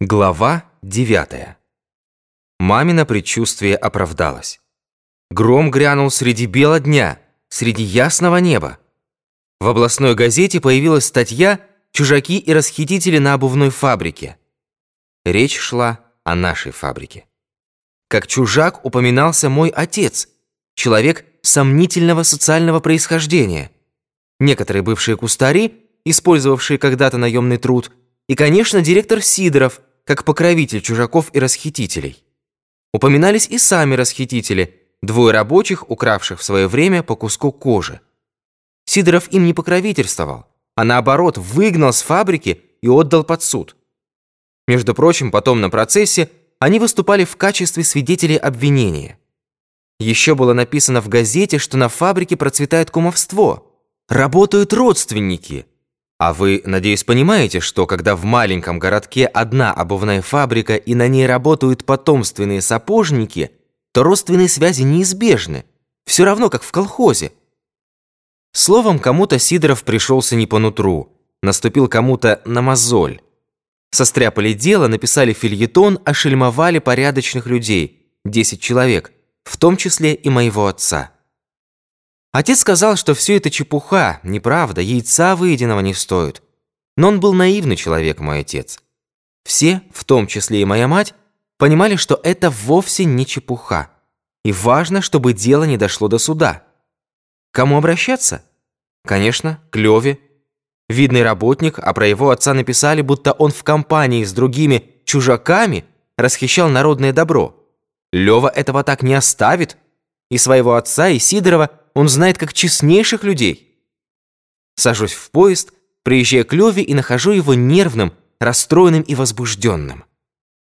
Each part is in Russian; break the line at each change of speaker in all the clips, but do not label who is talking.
Глава 9. Мамино предчувствие оправдалось. Гром грянул среди бела дня, среди ясного неба. В областной газете появилась статья «Чужаки и расхитители на обувной фабрике». Речь шла о нашей фабрике. Как чужак упоминался мой отец, человек сомнительного социального происхождения. Некоторые бывшие кустари, использовавшие когда-то наемный труд, и, конечно, директор Сидоров – как покровитель чужаков и расхитителей. Упоминались и сами расхитители, двое рабочих, укравших в свое время по куску кожи. Сидоров им не покровительствовал, а наоборот выгнал с фабрики и отдал под суд. Между прочим, потом на процессе они выступали в качестве свидетелей обвинения. Еще было написано в газете, что на фабрике процветает кумовство. Работают родственники – а вы, надеюсь, понимаете, что когда в маленьком городке одна обувная фабрика и на ней работают потомственные сапожники, то родственные связи неизбежны, все равно как в колхозе. Словом, кому-то Сидоров пришелся не по нутру, наступил кому-то на мозоль. Состряпали дело, написали фильетон, ошельмовали порядочных людей, 10 человек, в том числе и моего отца. Отец сказал, что все это чепуха, неправда, яйца выеденного не стоит. Но он был наивный человек, мой отец. Все, в том числе и моя мать, понимали, что это вовсе не чепуха. И важно, чтобы дело не дошло до суда. кому обращаться? Конечно, к Леве. Видный работник, а про его отца написали, будто он в компании с другими чужаками расхищал народное добро. Лева этого так не оставит. И своего отца, и Сидорова он знает как честнейших людей. Сажусь в поезд, приезжаю к Леве и нахожу его нервным, расстроенным и возбужденным.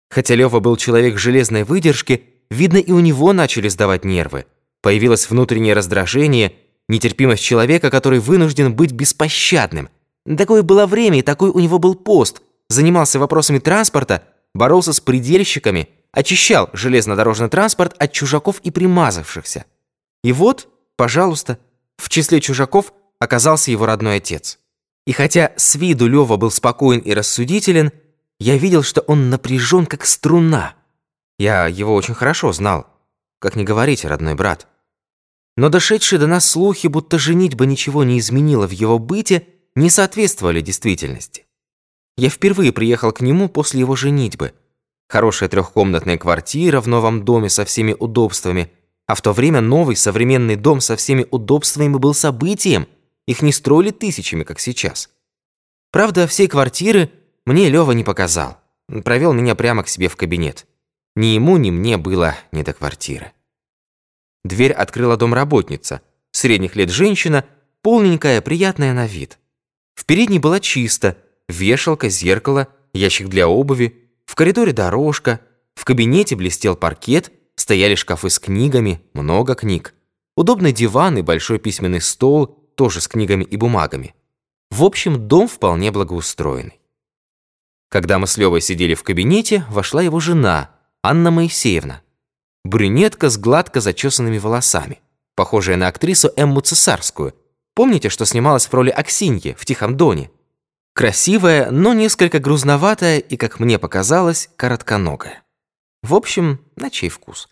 Хотя Лева был человек железной выдержки, видно, и у него начали сдавать нервы. Появилось внутреннее раздражение, нетерпимость человека, который вынужден быть беспощадным. Такое было время, и такой у него был пост. Занимался вопросами транспорта, боролся с предельщиками, очищал железнодорожный транспорт от чужаков и примазавшихся. И вот Пожалуйста, в числе чужаков оказался его родной отец. И хотя с виду Лёва был спокоен и рассудителен, я видел, что он напряжен, как струна. Я его очень хорошо знал. Как не говорите, родной брат. Но дошедшие до нас слухи, будто женитьба ничего не изменила в его быте, не соответствовали действительности. Я впервые приехал к нему после его женитьбы. Хорошая трехкомнатная квартира в новом доме со всеми удобствами – а в то время новый современный дом со всеми удобствами был событием. Их не строили тысячами, как сейчас. Правда, всей квартиры мне Лёва не показал. Провел меня прямо к себе в кабинет. Ни ему, ни мне было не до квартиры. Дверь открыла домработница, средних лет женщина, полненькая, приятная на вид. В передней было чисто, вешалка, зеркало, ящик для обуви, в коридоре дорожка, в кабинете блестел паркет – Стояли шкафы с книгами, много книг. Удобный диван и большой письменный стол, тоже с книгами и бумагами. В общем, дом вполне благоустроенный. Когда мы с Левой сидели в кабинете, вошла его жена, Анна Моисеевна. Брюнетка с гладко зачесанными волосами, похожая на актрису Эмму Цесарскую. Помните, что снималась в роли Аксиньи в «Тихом доне»? Красивая, но несколько грузноватая и, как мне показалось, коротконогая. В общем, на чей вкус.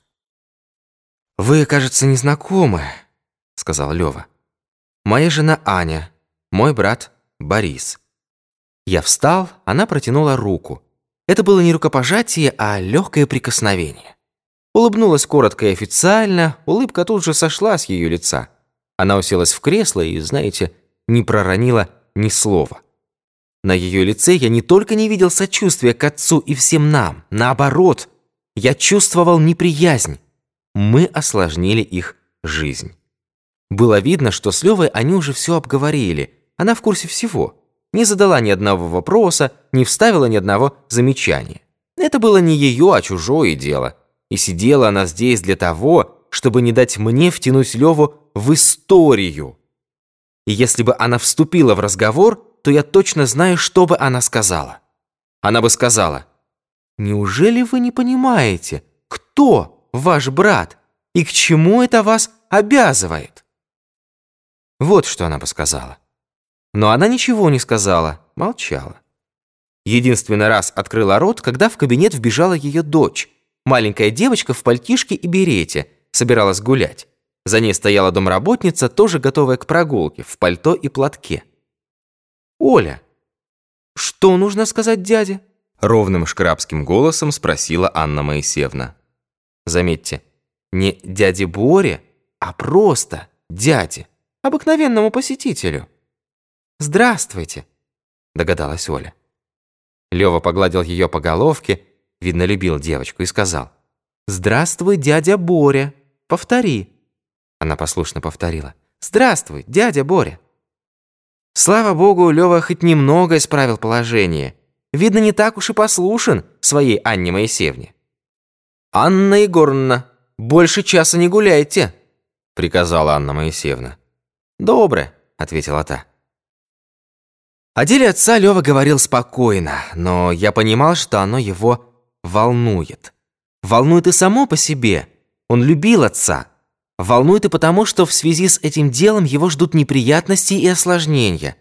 «Вы, кажется, не знакомы», — сказал Лёва. «Моя жена Аня, мой брат Борис». Я встал, она протянула руку. Это было не рукопожатие, а легкое прикосновение. Улыбнулась коротко и официально, улыбка тут же сошла с ее лица. Она уселась в кресло и, знаете, не проронила ни слова. На ее лице я не только не видел сочувствия к отцу и всем нам, наоборот, я чувствовал неприязнь. Мы осложнили их жизнь. Было видно, что с Левой они уже все обговорили. Она в курсе всего. Не задала ни одного вопроса, не вставила ни одного замечания. Это было не ее, а чужое дело. И сидела она здесь для того, чтобы не дать мне втянуть Леву в историю. И если бы она вступила в разговор, то я точно знаю, что бы она сказала. Она бы сказала – Неужели вы не понимаете, кто ваш брат и к чему это вас обязывает? Вот что она бы сказала. Но она ничего не сказала, молчала. Единственный раз открыла рот, когда в кабинет вбежала ее дочь. Маленькая девочка в пальтишке и берете, собиралась гулять. За ней стояла домработница, тоже готовая к прогулке, в пальто и платке. «Оля, что нужно сказать дяде?» Ровным шкрабским голосом спросила Анна Моисеевна. Заметьте, не дяде Боре, а просто дяде, обыкновенному посетителю. «Здравствуйте», догадалась Оля. Лёва погладил её по головке, видно, любил девочку, и сказал, «Здравствуй, дядя Боря, повтори». Она послушно повторила, «Здравствуй, дядя Боря». Слава богу, Лёва хоть немного исправил положение. Видно, не так уж и послушен своей Анне Моисеевне. «Анна Егоровна, больше часа не гуляйте», — приказала Анна Моисеевна. «Добре», — ответила та. О деле отца Лёва говорил спокойно, но я понимал, что оно его волнует. Волнует и само по себе. Он любил отца. Волнует и потому, что в связи с этим делом его ждут неприятности и осложнения.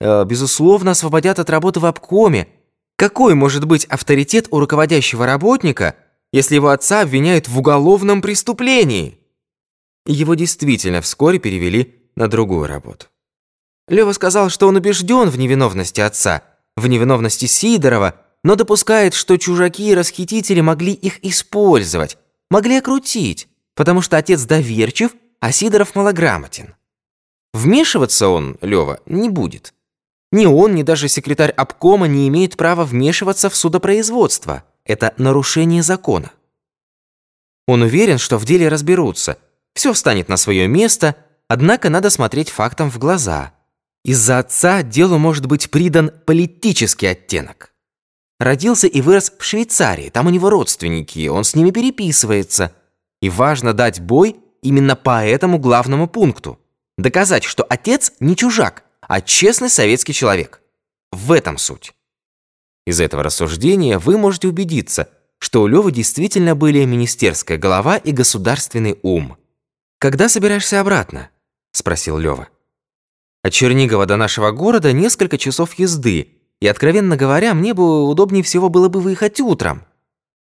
Э, безусловно, освободят от работы в обкоме. Какой может быть авторитет у руководящего работника, если его отца обвиняют в уголовном преступлении? Его действительно вскоре перевели на другую работу. Лева сказал, что он убежден в невиновности отца, в невиновности Сидорова, но допускает, что чужаки и расхитители могли их использовать, могли окрутить, потому что отец доверчив, а Сидоров малограмотен. Вмешиваться он, Лева, не будет. Ни он, ни даже секретарь обкома не имеют права вмешиваться в судопроизводство. Это нарушение закона. Он уверен, что в деле разберутся. Все встанет на свое место, однако надо смотреть фактам в глаза – из-за отца делу может быть придан политический оттенок. Родился и вырос в Швейцарии, там у него родственники, он с ними переписывается. И важно дать бой именно по этому главному пункту. Доказать, что отец не чужак, а честный советский человек. В этом суть. Из этого рассуждения вы можете убедиться, что у Лёвы действительно были министерская голова и государственный ум. «Когда собираешься обратно?» – спросил Лёва. От Чернигова до нашего города несколько часов езды, и, откровенно говоря, мне бы удобнее всего было бы выехать утром.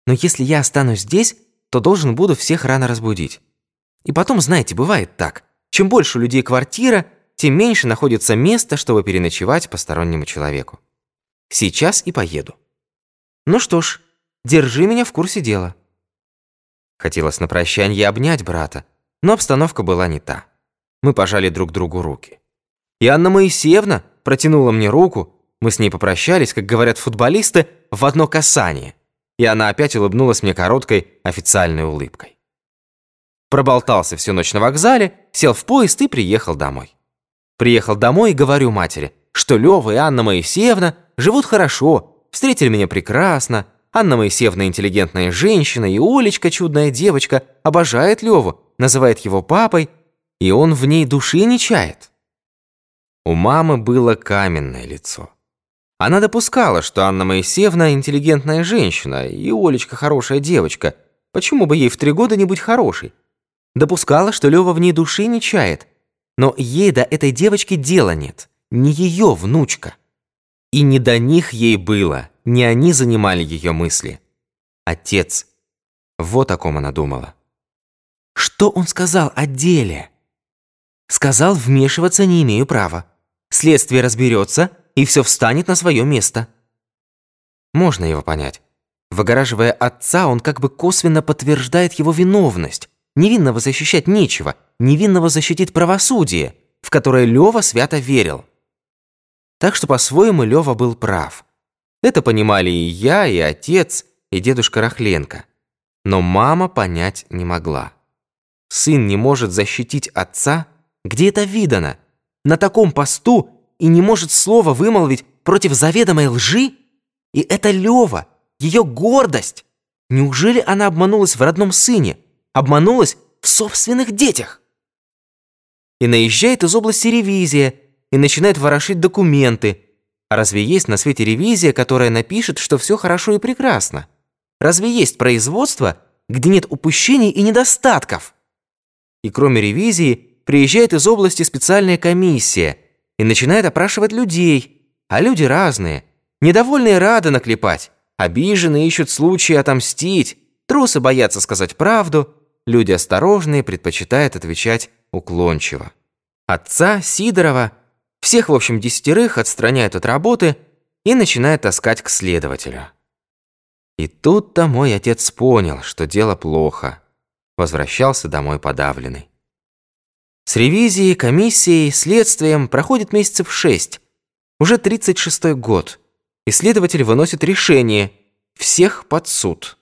Но если я останусь здесь, то должен буду всех рано разбудить. И потом, знаете, бывает так. Чем больше людей квартира, тем меньше находится места, чтобы переночевать постороннему человеку. Сейчас и поеду. Ну что ж, держи меня в курсе дела. Хотелось на прощанье обнять брата, но обстановка была не та. Мы пожали друг другу руки. И Анна Моисеевна протянула мне руку. Мы с ней попрощались, как говорят футболисты, в одно касание. И она опять улыбнулась мне короткой официальной улыбкой. Проболтался всю ночь на вокзале, сел в поезд и приехал домой. Приехал домой и говорю матери, что Лёва и Анна Моисеевна живут хорошо, встретили меня прекрасно, Анна Моисеевна интеллигентная женщина, и Олечка чудная девочка, обожает Лёву, называет его папой, и он в ней души не чает. У мамы было каменное лицо. Она допускала, что Анна Моисеевна интеллигентная женщина, и Олечка хорошая девочка. Почему бы ей в три года не быть хорошей? Допускала, что Лёва в ней души не чает. Но ей до этой девочки дела нет. Не ее внучка. И не до них ей было. Не они занимали ее мысли. Отец. Вот о ком она думала. Что он сказал о деле? Сказал, вмешиваться не имею права. Следствие разберется, и все встанет на свое место. Можно его понять. Выгораживая отца, он как бы косвенно подтверждает его виновность. Невинного защищать нечего, невинного защитит правосудие, в которое Лёва свято верил. Так что по-своему Лёва был прав. Это понимали и я, и отец, и дедушка Рахленко. Но мама понять не могла. Сын не может защитить отца? Где это видано? на таком посту и не может слова вымолвить против заведомой лжи? И это Лева, ее гордость. Неужели она обманулась в родном сыне? Обманулась в собственных детях? И наезжает из области ревизия, и начинает ворошить документы. А разве есть на свете ревизия, которая напишет, что все хорошо и прекрасно? Разве есть производство, где нет упущений и недостатков? И кроме ревизии, приезжает из области специальная комиссия и начинает опрашивать людей, а люди разные. Недовольные рады наклепать, обиженные ищут случаи отомстить, трусы боятся сказать правду, люди осторожные предпочитают отвечать уклончиво. Отца, Сидорова, всех, в общем, десятерых отстраняют от работы и начинают таскать к следователю. И тут-то мой отец понял, что дело плохо. Возвращался домой подавленный. С ревизией, комиссией, следствием проходит месяцев шесть. Уже 36-й год. Исследователь выносит решение. Всех под суд.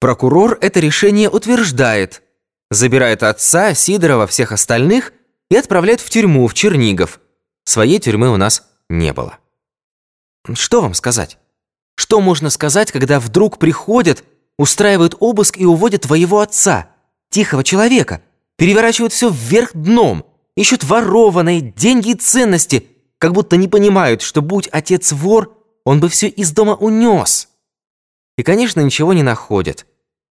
Прокурор это решение утверждает. Забирает отца, Сидорова, всех остальных и отправляет в тюрьму, в Чернигов. Своей тюрьмы у нас не было. Что вам сказать? Что можно сказать, когда вдруг приходят, устраивают обыск и уводят твоего отца, тихого человека, переворачивают все вверх дном, ищут ворованные деньги и ценности, как будто не понимают, что будь отец вор, он бы все из дома унес. И, конечно, ничего не находят.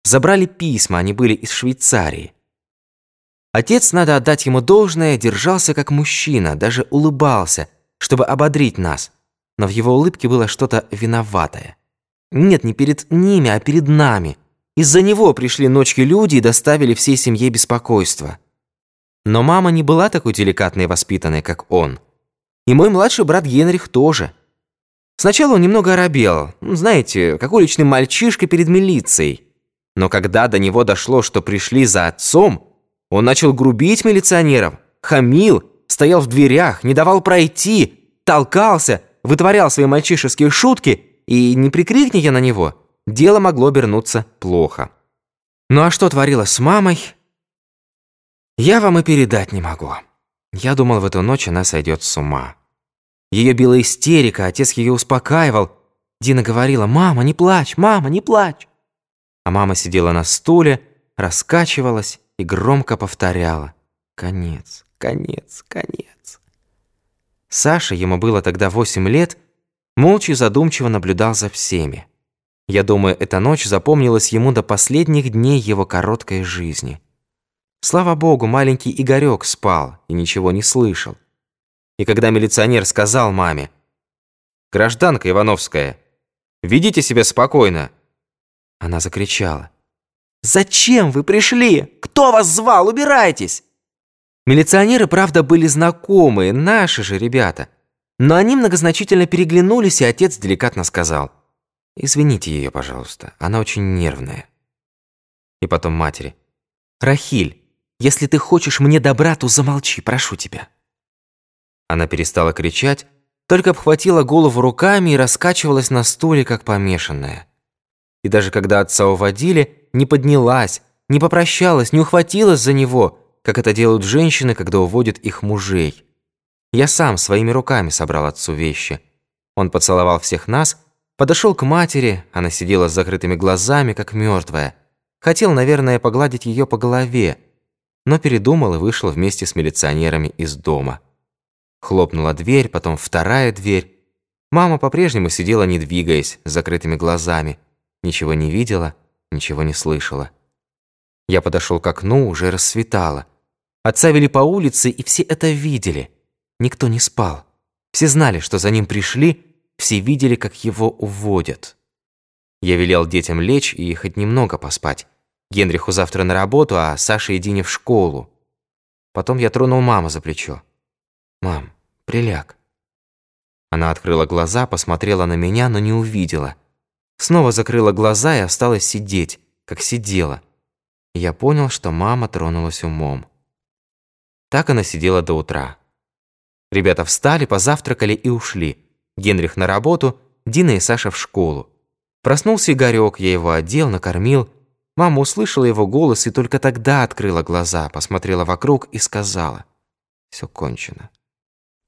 Забрали письма, они были из Швейцарии. Отец, надо отдать ему должное, держался как мужчина, даже улыбался, чтобы ободрить нас но в его улыбке было что-то виноватое. Нет, не перед ними, а перед нами. Из-за него пришли ночью люди и доставили всей семье беспокойство. Но мама не была такой деликатной и воспитанной, как он. И мой младший брат Генрих тоже. Сначала он немного оробел, знаете, как уличный мальчишка перед милицией. Но когда до него дошло, что пришли за отцом, он начал грубить милиционеров, хамил, стоял в дверях, не давал пройти, толкался – вытворял свои мальчишеские шутки, и не прикрикни я на него, дело могло обернуться плохо. Ну а что творилось с мамой, я вам и передать не могу. Я думал, в эту ночь она сойдет с ума. Ее била истерика, отец ее успокаивал. Дина говорила, «Мама, не плачь, мама, не плачь». А мама сидела на стуле, раскачивалась и громко повторяла, «Конец, конец, конец». Саша, ему было тогда 8 лет, молча и задумчиво наблюдал за всеми. Я думаю, эта ночь запомнилась ему до последних дней его короткой жизни. Слава богу, маленький Игорек спал и ничего не слышал. И когда милиционер сказал маме, «Гражданка Ивановская, ведите себя спокойно», она закричала, «Зачем вы пришли? Кто вас звал? Убирайтесь!» Милиционеры, правда, были знакомые, наши же ребята. Но они многозначительно переглянулись, и отец деликатно сказал. «Извините ее, пожалуйста, она очень нервная». И потом матери. «Рахиль, если ты хочешь мне добра, то замолчи, прошу тебя». Она перестала кричать, только обхватила голову руками и раскачивалась на стуле, как помешанная. И даже когда отца уводили, не поднялась, не попрощалась, не ухватилась за него – как это делают женщины, когда уводят их мужей. Я сам своими руками собрал отцу вещи. Он поцеловал всех нас, подошел к матери, она сидела с закрытыми глазами, как мертвая. Хотел, наверное, погладить ее по голове, но передумал и вышел вместе с милиционерами из дома. Хлопнула дверь, потом вторая дверь. Мама по-прежнему сидела, не двигаясь, с закрытыми глазами. Ничего не видела, ничего не слышала. Я подошел к окну, уже рассветало. Отца вели по улице, и все это видели. Никто не спал. Все знали, что за ним пришли, все видели, как его уводят. Я велел детям лечь и хоть немного поспать. Генриху завтра на работу, а Саше и Дине в школу. Потом я тронул маму за плечо. «Мам, приляг». Она открыла глаза, посмотрела на меня, но не увидела. Снова закрыла глаза и осталась сидеть, как сидела я понял, что мама тронулась умом. Так она сидела до утра. Ребята встали, позавтракали и ушли. Генрих на работу, Дина и Саша в школу. Проснулся Игорек, я его одел, накормил. Мама услышала его голос и только тогда открыла глаза, посмотрела вокруг и сказала «Все кончено».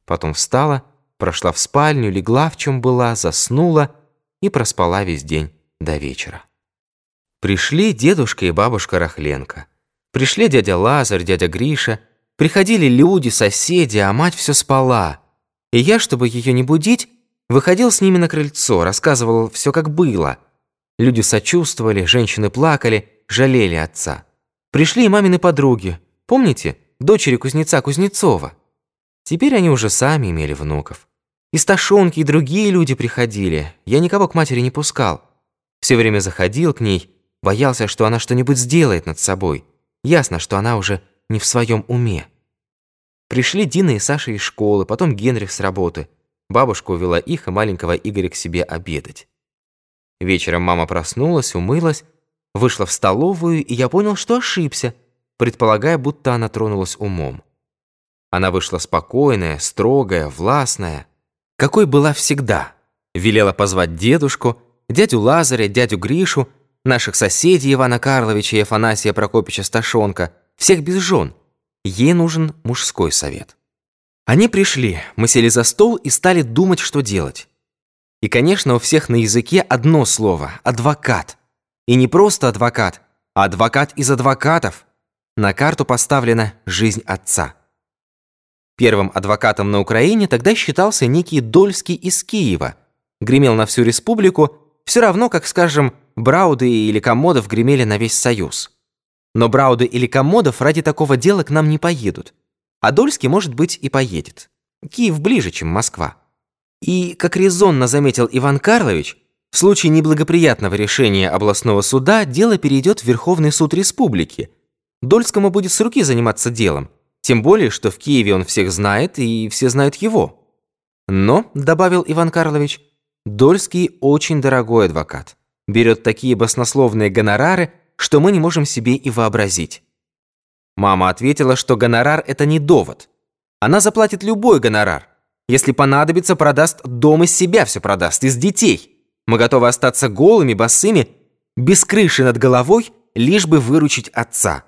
Потом встала, прошла в спальню, легла в чем была, заснула и проспала весь день до вечера. Пришли дедушка и бабушка Рахленко. Пришли дядя Лазарь, дядя Гриша. Приходили люди, соседи, а мать все спала. И я, чтобы ее не будить, выходил с ними на крыльцо, рассказывал все как было. Люди сочувствовали, женщины плакали, жалели отца. Пришли и мамины подруги. Помните? Дочери кузнеца Кузнецова. Теперь они уже сами имели внуков. И сташонки, и другие люди приходили. Я никого к матери не пускал. Все время заходил к ней, боялся, что она что-нибудь сделает над собой. Ясно, что она уже не в своем уме. Пришли Дина и Саша из школы, потом Генрих с работы. Бабушка увела их и маленького Игоря к себе обедать. Вечером мама проснулась, умылась, вышла в столовую, и я понял, что ошибся, предполагая, будто она тронулась умом. Она вышла спокойная, строгая, властная, какой была всегда. Велела позвать дедушку, дядю Лазаря, дядю Гришу, наших соседей Ивана Карловича и Афанасия Прокопича Сташонка, всех без жен. Ей нужен мужской совет. Они пришли, мы сели за стол и стали думать, что делать. И, конечно, у всех на языке одно слово – адвокат. И не просто адвокат, а адвокат из адвокатов. На карту поставлена жизнь отца. Первым адвокатом на Украине тогда считался некий Дольский из Киева. Гремел на всю республику, все равно, как, скажем, Брауды или Комодов гремели на весь Союз. Но Брауды или Комодов ради такого дела к нам не поедут. А Дольский, может быть, и поедет. Киев ближе, чем Москва. И, как резонно заметил Иван Карлович, в случае неблагоприятного решения областного суда дело перейдет в Верховный суд республики. Дольскому будет с руки заниматься делом, тем более, что в Киеве он всех знает, и все знают его. Но, добавил Иван Карлович, Дольский очень дорогой адвокат. Берет такие баснословные гонорары, что мы не можем себе и вообразить. Мама ответила, что гонорар – это не довод. Она заплатит любой гонорар. Если понадобится, продаст дом из себя все продаст, из детей. Мы готовы остаться голыми, босыми, без крыши над головой, лишь бы выручить отца.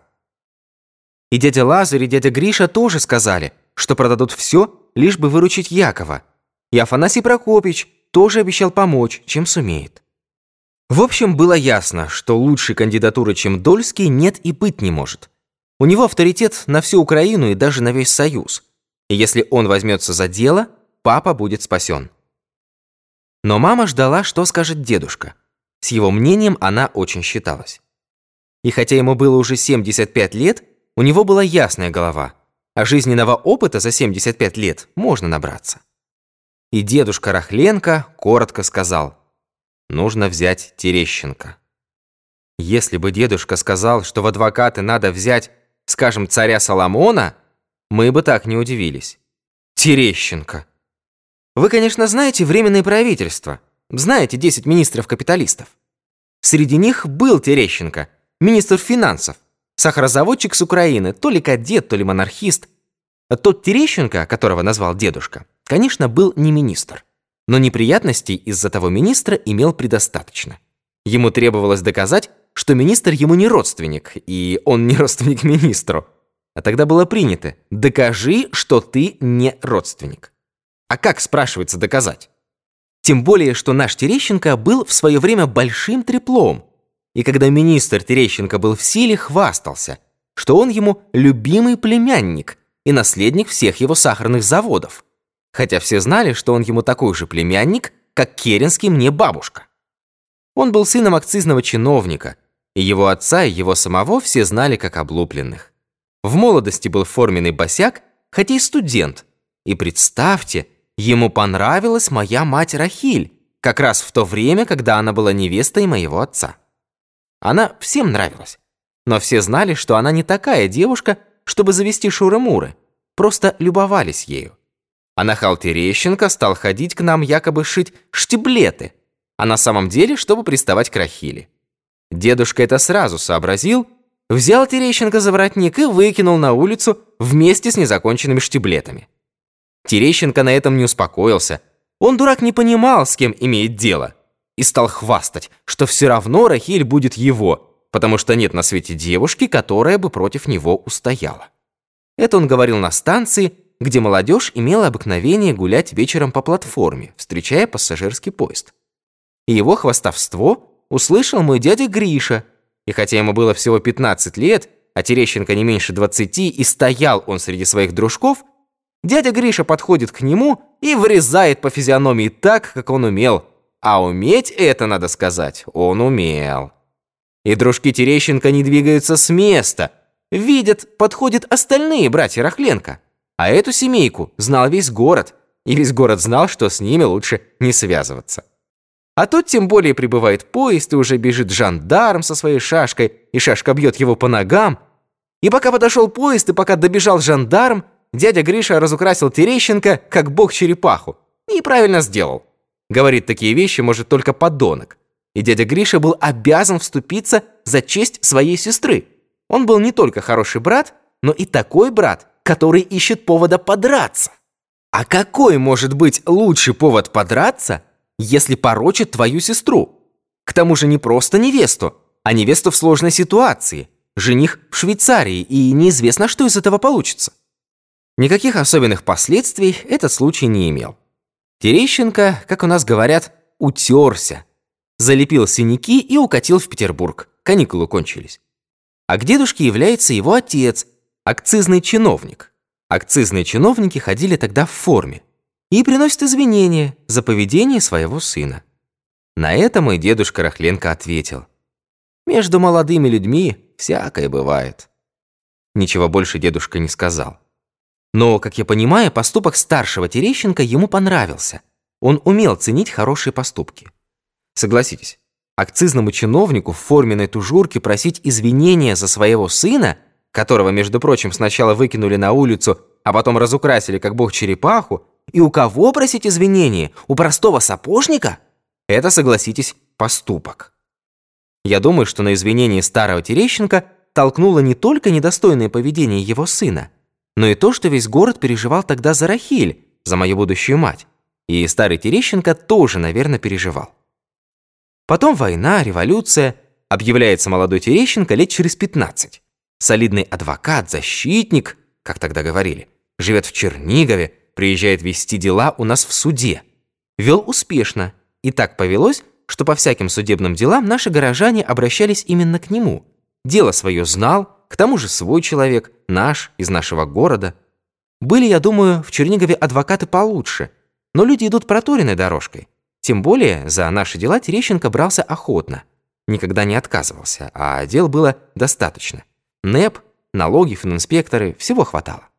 И дядя Лазарь, и дядя Гриша тоже сказали, что продадут все, лишь бы выручить Якова. И Афанасий Прокопич тоже обещал помочь, чем сумеет. В общем, было ясно, что лучшей кандидатуры, чем Дольский, нет и быть не может. У него авторитет на всю Украину и даже на весь Союз. И если он возьмется за дело, папа будет спасен. Но мама ждала, что скажет дедушка. С его мнением она очень считалась. И хотя ему было уже 75 лет, у него была ясная голова, а жизненного опыта за 75 лет можно набраться. И дедушка Рахленко коротко сказал, нужно взять Терещенко. Если бы дедушка сказал, что в адвокаты надо взять, скажем, царя Соломона, мы бы так не удивились. Терещенко. Вы, конечно, знаете Временное правительство, знаете 10 министров-капиталистов. Среди них был Терещенко, министр финансов, Сахарозаводчик с Украины, то ли кадет, то ли монархист. Тот Терещенко, которого назвал дедушка, конечно, был не министр. Но неприятностей из-за того министра имел предостаточно. Ему требовалось доказать, что министр ему не родственник, и он не родственник министру. А тогда было принято «докажи, что ты не родственник». А как, спрашивается, доказать? Тем более, что наш Терещенко был в свое время большим треплом – и когда министр Терещенко был в силе, хвастался, что он ему любимый племянник и наследник всех его сахарных заводов. Хотя все знали, что он ему такой же племянник, как Керенский мне бабушка. Он был сыном акцизного чиновника, и его отца и его самого все знали как облупленных. В молодости был форменный босяк, хотя и студент. И представьте, ему понравилась моя мать Рахиль, как раз в то время, когда она была невестой моего отца. Она всем нравилась. Но все знали, что она не такая девушка, чтобы завести шуры-муры. Просто любовались ею. А нахал Терещенко стал ходить к нам якобы шить штиблеты, а на самом деле, чтобы приставать к Рахиле. Дедушка это сразу сообразил, взял Терещенко за воротник и выкинул на улицу вместе с незаконченными штиблетами. Терещенко на этом не успокоился. Он, дурак, не понимал, с кем имеет дело и стал хвастать, что все равно Рахиль будет его, потому что нет на свете девушки, которая бы против него устояла. Это он говорил на станции, где молодежь имела обыкновение гулять вечером по платформе, встречая пассажирский поезд. И его хвастовство услышал мой дядя Гриша, и хотя ему было всего 15 лет, а Терещенко не меньше 20, и стоял он среди своих дружков, дядя Гриша подходит к нему и вырезает по физиономии так, как он умел – а уметь это, надо сказать, он умел. И дружки Терещенко не двигаются с места. Видят, подходят остальные братья Рахленко. А эту семейку знал весь город. и весь город знал, что с ними лучше не связываться. А тут тем более прибывает поезд, и уже бежит жандарм со своей шашкой, и шашка бьет его по ногам. И пока подошел поезд, и пока добежал жандарм, дядя Гриша разукрасил Терещенко, как бог черепаху. И правильно сделал. Говорит, такие вещи может только подонок. И дядя Гриша был обязан вступиться за честь своей сестры. Он был не только хороший брат, но и такой брат, который ищет повода подраться. А какой может быть лучший повод подраться, если порочит твою сестру? К тому же не просто невесту, а невесту в сложной ситуации. Жених в Швейцарии, и неизвестно, что из этого получится. Никаких особенных последствий этот случай не имел. Терещенко, как у нас говорят, утерся. Залепил синяки и укатил в Петербург. Каникулы кончились. А к дедушке является его отец, акцизный чиновник. Акцизные чиновники ходили тогда в форме и приносят извинения за поведение своего сына. На это мой дедушка Рахленко ответил. «Между молодыми людьми всякое бывает». Ничего больше дедушка не сказал. Но, как я понимаю, поступок старшего Терещенко ему понравился. Он умел ценить хорошие поступки. Согласитесь, акцизному чиновнику в форменной тужурке просить извинения за своего сына, которого, между прочим, сначала выкинули на улицу, а потом разукрасили, как бог черепаху, и у кого просить извинения? У простого сапожника? Это, согласитесь, поступок. Я думаю, что на извинение старого Терещенко толкнуло не только недостойное поведение его сына, но и то, что весь город переживал тогда за Рахиль, за мою будущую мать. И старый Терещенко тоже, наверное, переживал. Потом война, революция. Объявляется молодой Терещенко лет через 15. Солидный адвокат, защитник, как тогда говорили. Живет в Чернигове, приезжает вести дела у нас в суде. Вел успешно. И так повелось, что по всяким судебным делам наши горожане обращались именно к нему. Дело свое знал, к тому же свой человек, наш, из нашего города. Были, я думаю, в Чернигове адвокаты получше, но люди идут проторенной дорожкой. Тем более за наши дела Терещенко брался охотно. Никогда не отказывался, а дел было достаточно. НЭП, налоги, фининспекторы, всего хватало.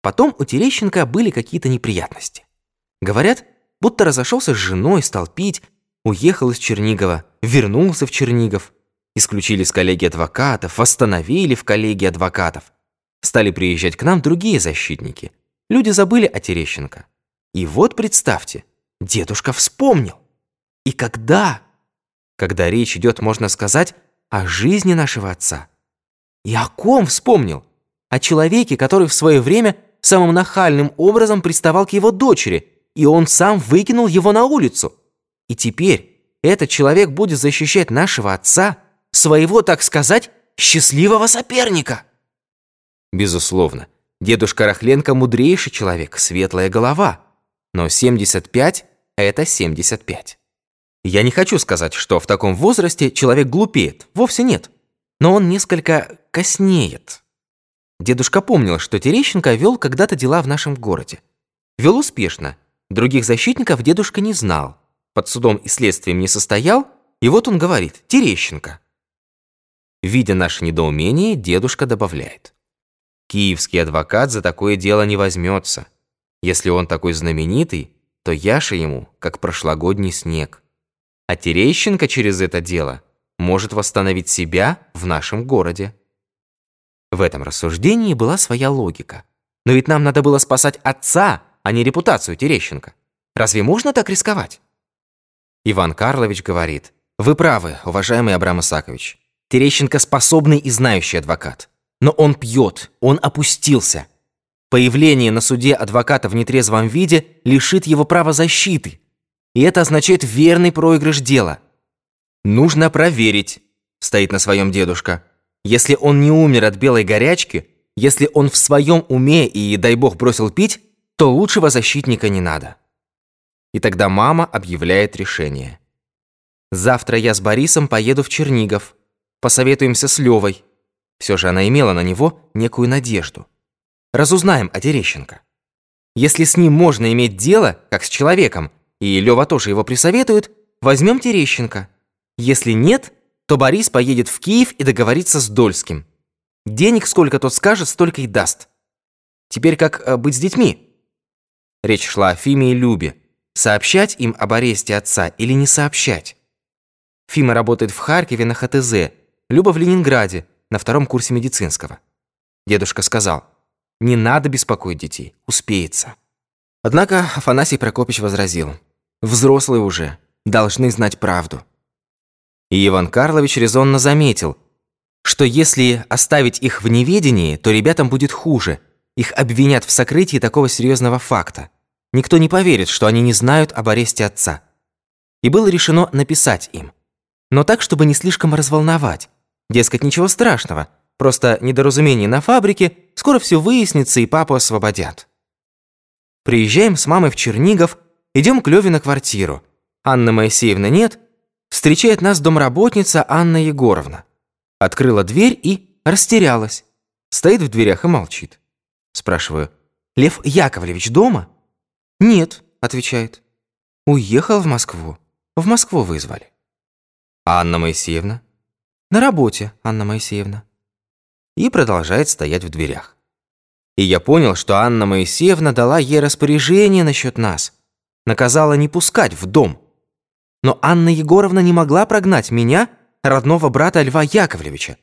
Потом у Терещенко были какие-то неприятности. Говорят, будто разошелся с женой, стал пить, уехал из Чернигова, вернулся в Чернигов. Исключили с коллегии адвокатов, восстановили в коллегии адвокатов. Стали приезжать к нам другие защитники. Люди забыли о Терещенко. И вот представьте, Дедушка вспомнил. И когда? Когда речь идет, можно сказать, о жизни нашего отца. И о ком вспомнил? О человеке, который в свое время самым нахальным образом приставал к его дочери, и он сам выкинул его на улицу. И теперь этот человек будет защищать нашего отца, своего, так сказать, счастливого соперника. Безусловно, дедушка Рахленко мудрейший человек, светлая голова. Но 75 это 75. Я не хочу сказать, что в таком возрасте человек глупеет, вовсе нет. Но он несколько коснеет. Дедушка помнил, что Терещенко вел когда-то дела в нашем городе. Вел успешно. Других защитников дедушка не знал. Под судом и следствием не состоял, и вот он говорит «Терещенко». Видя наше недоумение, дедушка добавляет. Киевский адвокат за такое дело не возьмется. Если он такой знаменитый, то Яша ему, как прошлогодний снег. А Терещенко через это дело может восстановить себя в нашем городе. В этом рассуждении была своя логика. Но ведь нам надо было спасать отца, а не репутацию Терещенко. Разве можно так рисковать? Иван Карлович говорит, «Вы правы, уважаемый Абрам Исакович. Терещенко способный и знающий адвокат. Но он пьет, он опустился. Появление на суде адвоката в нетрезвом виде лишит его права защиты. И это означает верный проигрыш дела. «Нужно проверить», – стоит на своем дедушка. «Если он не умер от белой горячки, если он в своем уме и, дай бог, бросил пить, то лучшего защитника не надо». И тогда мама объявляет решение. «Завтра я с Борисом поеду в Чернигов. Посоветуемся с Левой». Все же она имела на него некую надежду. Разузнаем о Терещенко. Если с ним можно иметь дело, как с человеком, и Лёва тоже его присоветует, возьмем Терещенко. Если нет, то Борис поедет в Киев и договорится с Дольским. Денег сколько тот скажет, столько и даст. Теперь как э, быть с детьми? Речь шла о Фиме и Любе. Сообщать им об аресте отца или не сообщать? Фима работает в Харькове на ХТЗ, Люба в Ленинграде, на втором курсе медицинского. Дедушка сказал, не надо беспокоить детей, успеется. Однако Афанасий Прокопич возразил, взрослые уже, должны знать правду. И Иван Карлович резонно заметил, что если оставить их в неведении, то ребятам будет хуже. Их обвинят в сокрытии такого серьезного факта. Никто не поверит, что они не знают об аресте отца. И было решено написать им. Но так, чтобы не слишком разволновать. Дескать, ничего страшного. Просто недоразумение на фабрике, скоро все выяснится и папу освободят. Приезжаем с мамой в Чернигов, идем к Леве на квартиру. Анны Моисеевны нет. Встречает нас домработница Анна Егоровна. Открыла дверь и растерялась. Стоит в дверях и молчит. Спрашиваю, Лев Яковлевич дома? Нет, отвечает. Уехал в Москву. В Москву вызвали. А Анна Моисеевна? На работе, Анна Моисеевна. И продолжает стоять в дверях. И я понял, что Анна Моисеевна дала ей распоряжение насчет нас. Наказала не пускать в дом. Но Анна Егоровна не могла прогнать меня, родного брата Льва Яковлевича,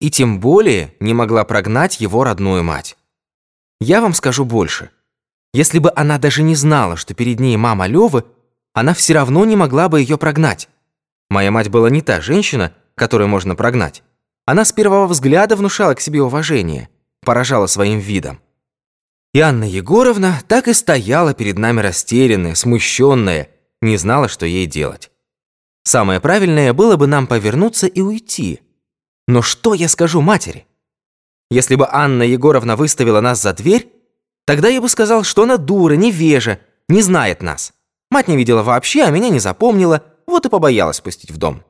и тем более не могла прогнать его родную мать. Я вам скажу больше. Если бы она даже не знала, что перед ней мама Лёвы, она все равно не могла бы ее прогнать. Моя мать была не та женщина, которую можно прогнать. Она с первого взгляда внушала к себе уважение, поражала своим видом. И Анна Егоровна так и стояла перед нами растерянная, смущенная, не знала, что ей делать. Самое правильное было бы нам повернуться и уйти. Но что я скажу матери? Если бы Анна Егоровна выставила нас за дверь, тогда я бы сказал, что она дура, невежа, не знает нас. Мать не видела вообще, а меня не запомнила, вот и побоялась пустить в дом.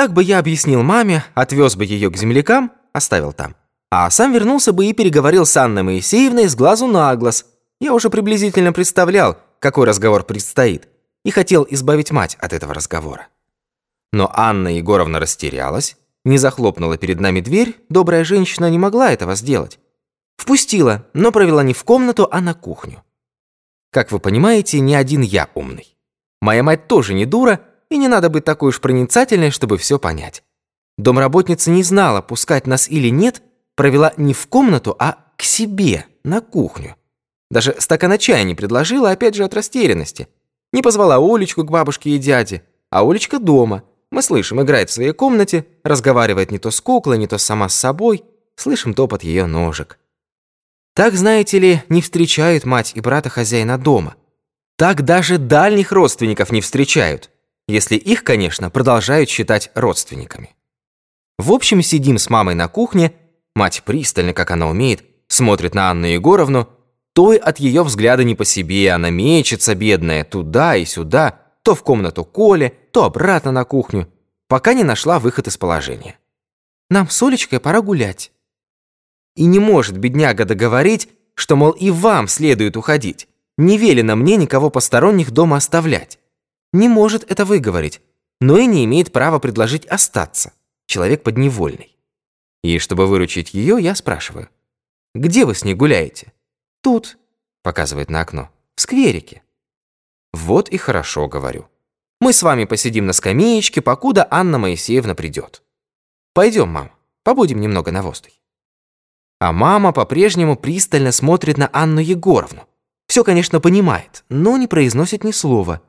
Так бы я объяснил маме, отвез бы ее к землякам, оставил там. А сам вернулся бы и переговорил с Анной Моисеевной с глазу на глаз. Я уже приблизительно представлял, какой разговор предстоит и хотел избавить мать от этого разговора. Но Анна Егоровна растерялась, не захлопнула перед нами дверь, добрая женщина не могла этого сделать. Впустила, но провела не в комнату, а на кухню. Как вы понимаете, не один я умный. Моя мать тоже не дура, и не надо быть такой уж проницательной, чтобы все понять. Домработница не знала, пускать нас или нет, провела не в комнату, а к себе, на кухню. Даже стакана чая не предложила, опять же от растерянности – не позвала Олечку к бабушке и дяде, а Олечка дома. Мы слышим, играет в своей комнате, разговаривает не то с куклой, не то сама с собой. Слышим топот ее ножек. Так, знаете ли, не встречают мать и брата хозяина дома. Так даже дальних родственников не встречают, если их, конечно, продолжают считать родственниками. В общем, сидим с мамой на кухне, мать пристально, как она умеет, смотрит на Анну Егоровну, той от ее взгляда не по себе, она мечется, бедная, туда и сюда, то в комнату Коли, то обратно на кухню, пока не нашла выход из положения. «Нам с Олечкой пора гулять». И не может бедняга договорить, что, мол, и вам следует уходить. Не велено мне никого посторонних дома оставлять. Не может это выговорить, но и не имеет права предложить остаться. Человек подневольный. И чтобы выручить ее, я спрашиваю, «Где вы с ней гуляете?» «Тут», — показывает на окно, — «в скверике». «Вот и хорошо», — говорю. «Мы с вами посидим на скамеечке, покуда Анна Моисеевна придет. Пойдем, мам, побудем немного на воздухе». А мама по-прежнему пристально смотрит на Анну Егоровну. Все, конечно, понимает, но не произносит ни слова.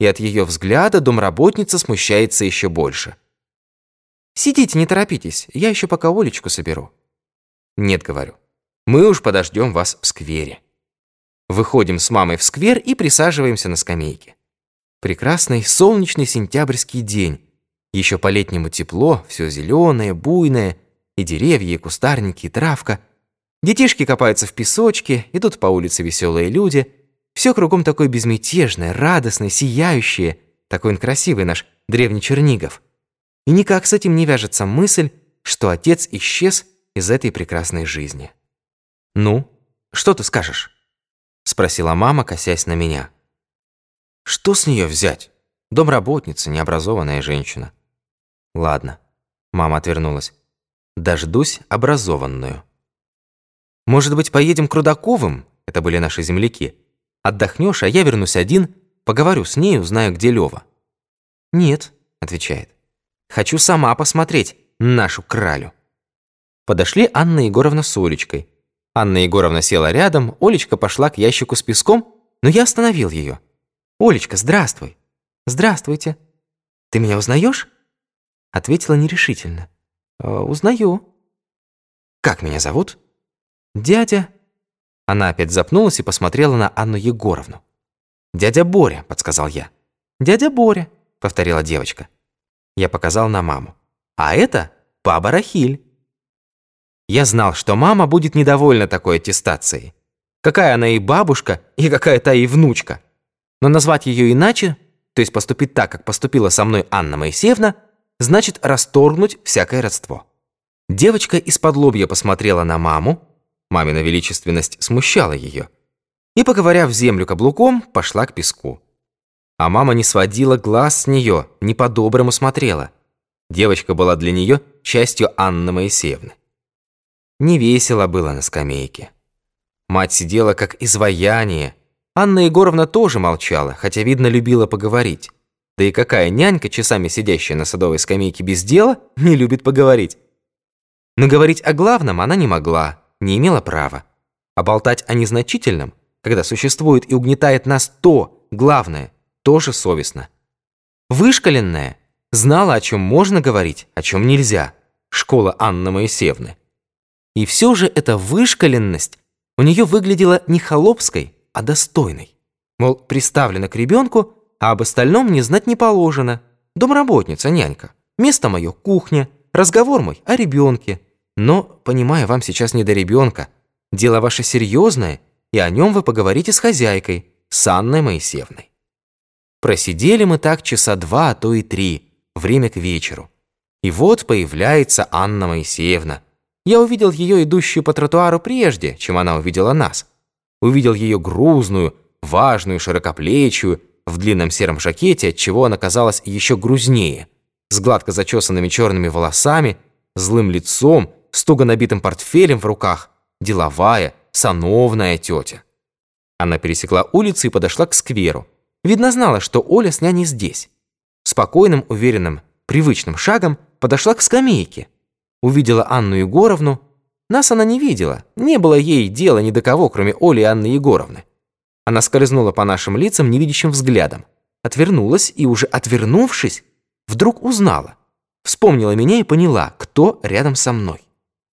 И от ее взгляда домработница смущается еще больше. «Сидите, не торопитесь, я еще пока Олечку соберу». «Нет», — говорю. Мы уж подождем вас в сквере. Выходим с мамой в сквер и присаживаемся на скамейке. Прекрасный солнечный сентябрьский день. Еще по-летнему тепло, все зеленое, буйное, и деревья, и кустарники, и травка. Детишки копаются в песочке, идут по улице веселые люди. Все кругом такое безмятежное, радостное, сияющее. Такой он красивый наш древний Чернигов. И никак с этим не вяжется мысль, что отец исчез из этой прекрасной жизни. «Ну, что ты скажешь?» Спросила мама, косясь на меня. «Что с нее взять? Домработница, необразованная женщина». «Ладно», — мама отвернулась. «Дождусь образованную». «Может быть, поедем к Рудаковым?» Это были наши земляки. Отдохнешь, а я вернусь один, поговорю с ней, узнаю, где Лёва». «Нет», — отвечает. «Хочу сама посмотреть нашу кралю». Подошли Анна Егоровна с Олечкой. Анна Егоровна села рядом, Олечка пошла к ящику с песком, но я остановил ее. «Олечка, здравствуй!» «Здравствуйте!» «Ты меня узнаешь?» Ответила нерешительно. «Э, «Узнаю». «Как меня зовут?» «Дядя». Она опять запнулась и посмотрела на Анну Егоровну. «Дядя Боря», — подсказал я. «Дядя Боря», — повторила девочка. Я показал на маму. «А это баба Рахиль». Я знал, что мама будет недовольна такой аттестацией. Какая она и бабушка, и какая та и внучка. Но назвать ее иначе, то есть поступить так, как поступила со мной Анна Моисеевна, значит расторгнуть всякое родство. Девочка из-под лобья посмотрела на маму, мамина величественность смущала ее, и, поговоряв землю каблуком, пошла к песку. А мама не сводила глаз с нее, не по-доброму смотрела. Девочка была для нее частью Анны Моисеевны. Не весело было на скамейке. Мать сидела как изваяние. Анна Егоровна тоже молчала, хотя, видно, любила поговорить. Да и какая нянька, часами сидящая на садовой скамейке без дела, не любит поговорить? Но говорить о главном она не могла, не имела права. А болтать о незначительном, когда существует и угнетает нас то, главное, тоже совестно. Вышкаленная знала, о чем можно говорить, о чем нельзя. Школа Анны Моисеевны. И все же эта вышкаленность у нее выглядела не холопской, а достойной. Мол, приставлена к ребенку, а об остальном не знать не положено. Домработница, нянька. Место мое – кухня. Разговор мой о ребенке. Но, понимаю, вам сейчас не до ребенка. Дело ваше серьезное, и о нем вы поговорите с хозяйкой, с Анной Моисеевной. Просидели мы так часа два, а то и три, время к вечеру. И вот появляется Анна Моисеевна – я увидел ее, идущую по тротуару прежде, чем она увидела нас. Увидел ее грузную, важную, широкоплечую, в длинном сером жакете, от чего она казалась еще грузнее, с гладко зачесанными черными волосами, злым лицом, с туго набитым портфелем в руках, деловая, сановная тетя. Она пересекла улицу и подошла к скверу. Видно, знала, что Оля с няней здесь. Спокойным, уверенным, привычным шагом подошла к скамейке, увидела Анну Егоровну. Нас она не видела, не было ей дела ни до кого, кроме Оли и Анны Егоровны. Она скользнула по нашим лицам невидящим взглядом, отвернулась и, уже отвернувшись, вдруг узнала. Вспомнила меня и поняла, кто рядом со мной.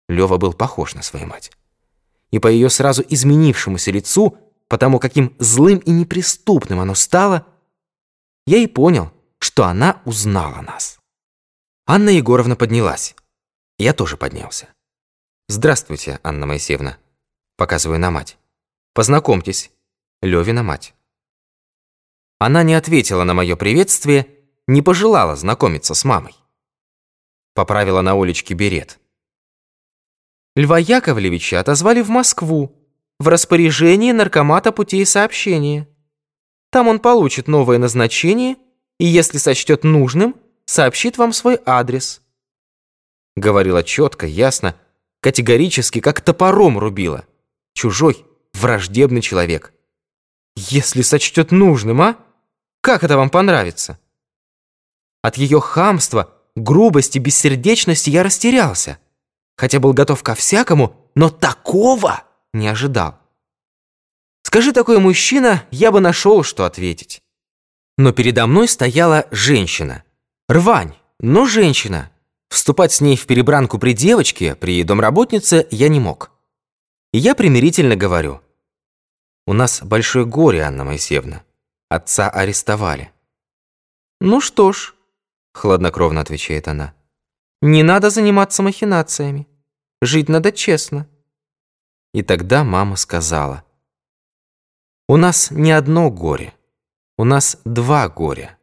Лёва был похож на свою мать. И по ее сразу изменившемуся лицу, потому каким злым и неприступным оно стало, я и понял, что она узнала нас. Анна Егоровна поднялась. Я тоже поднялся. «Здравствуйте, Анна Моисеевна», показываю на мать. «Познакомьтесь, Левина мать». Она не ответила на мое приветствие, не пожелала знакомиться с мамой. Поправила на Олечке берет. Льва Яковлевича отозвали в Москву, в распоряжении наркомата путей сообщения. Там он получит новое назначение и, если сочтет нужным, сообщит вам свой адрес – Говорила четко, ясно, категорически, как топором рубила. Чужой, враждебный человек. Если сочтет нужным, а? Как это вам понравится? От ее хамства, грубости, бессердечности я растерялся. Хотя был готов ко всякому, но такого не ожидал. Скажи такой мужчина, я бы нашел, что ответить. Но передо мной стояла женщина. Рвань, но женщина. Вступать с ней в перебранку при девочке, при домработнице я не мог. И я примирительно говорю. У нас большое горе, Анна Моисеевна. Отца арестовали. Ну что ж, хладнокровно отвечает она. Не надо заниматься махинациями. Жить надо честно. И тогда мама сказала. У нас не одно горе. У нас два горя.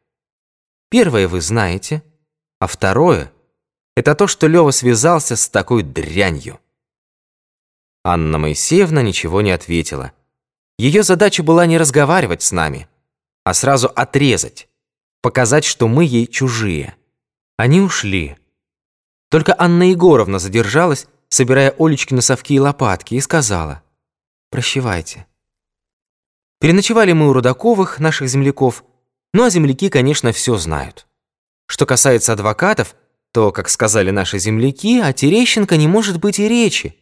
Первое вы знаете, а второе — это то, что Лёва связался с такой дрянью. Анна Моисеевна ничего не ответила. Ее задача была не разговаривать с нами, а сразу отрезать, показать, что мы ей чужие. Они ушли. Только Анна Егоровна задержалась, собирая Олечки на совки и лопатки, и сказала «Прощевайте». Переночевали мы у Рудаковых, наших земляков, ну а земляки, конечно, все знают. Что касается адвокатов, то, как сказали наши земляки, о Терещенко не может быть и речи.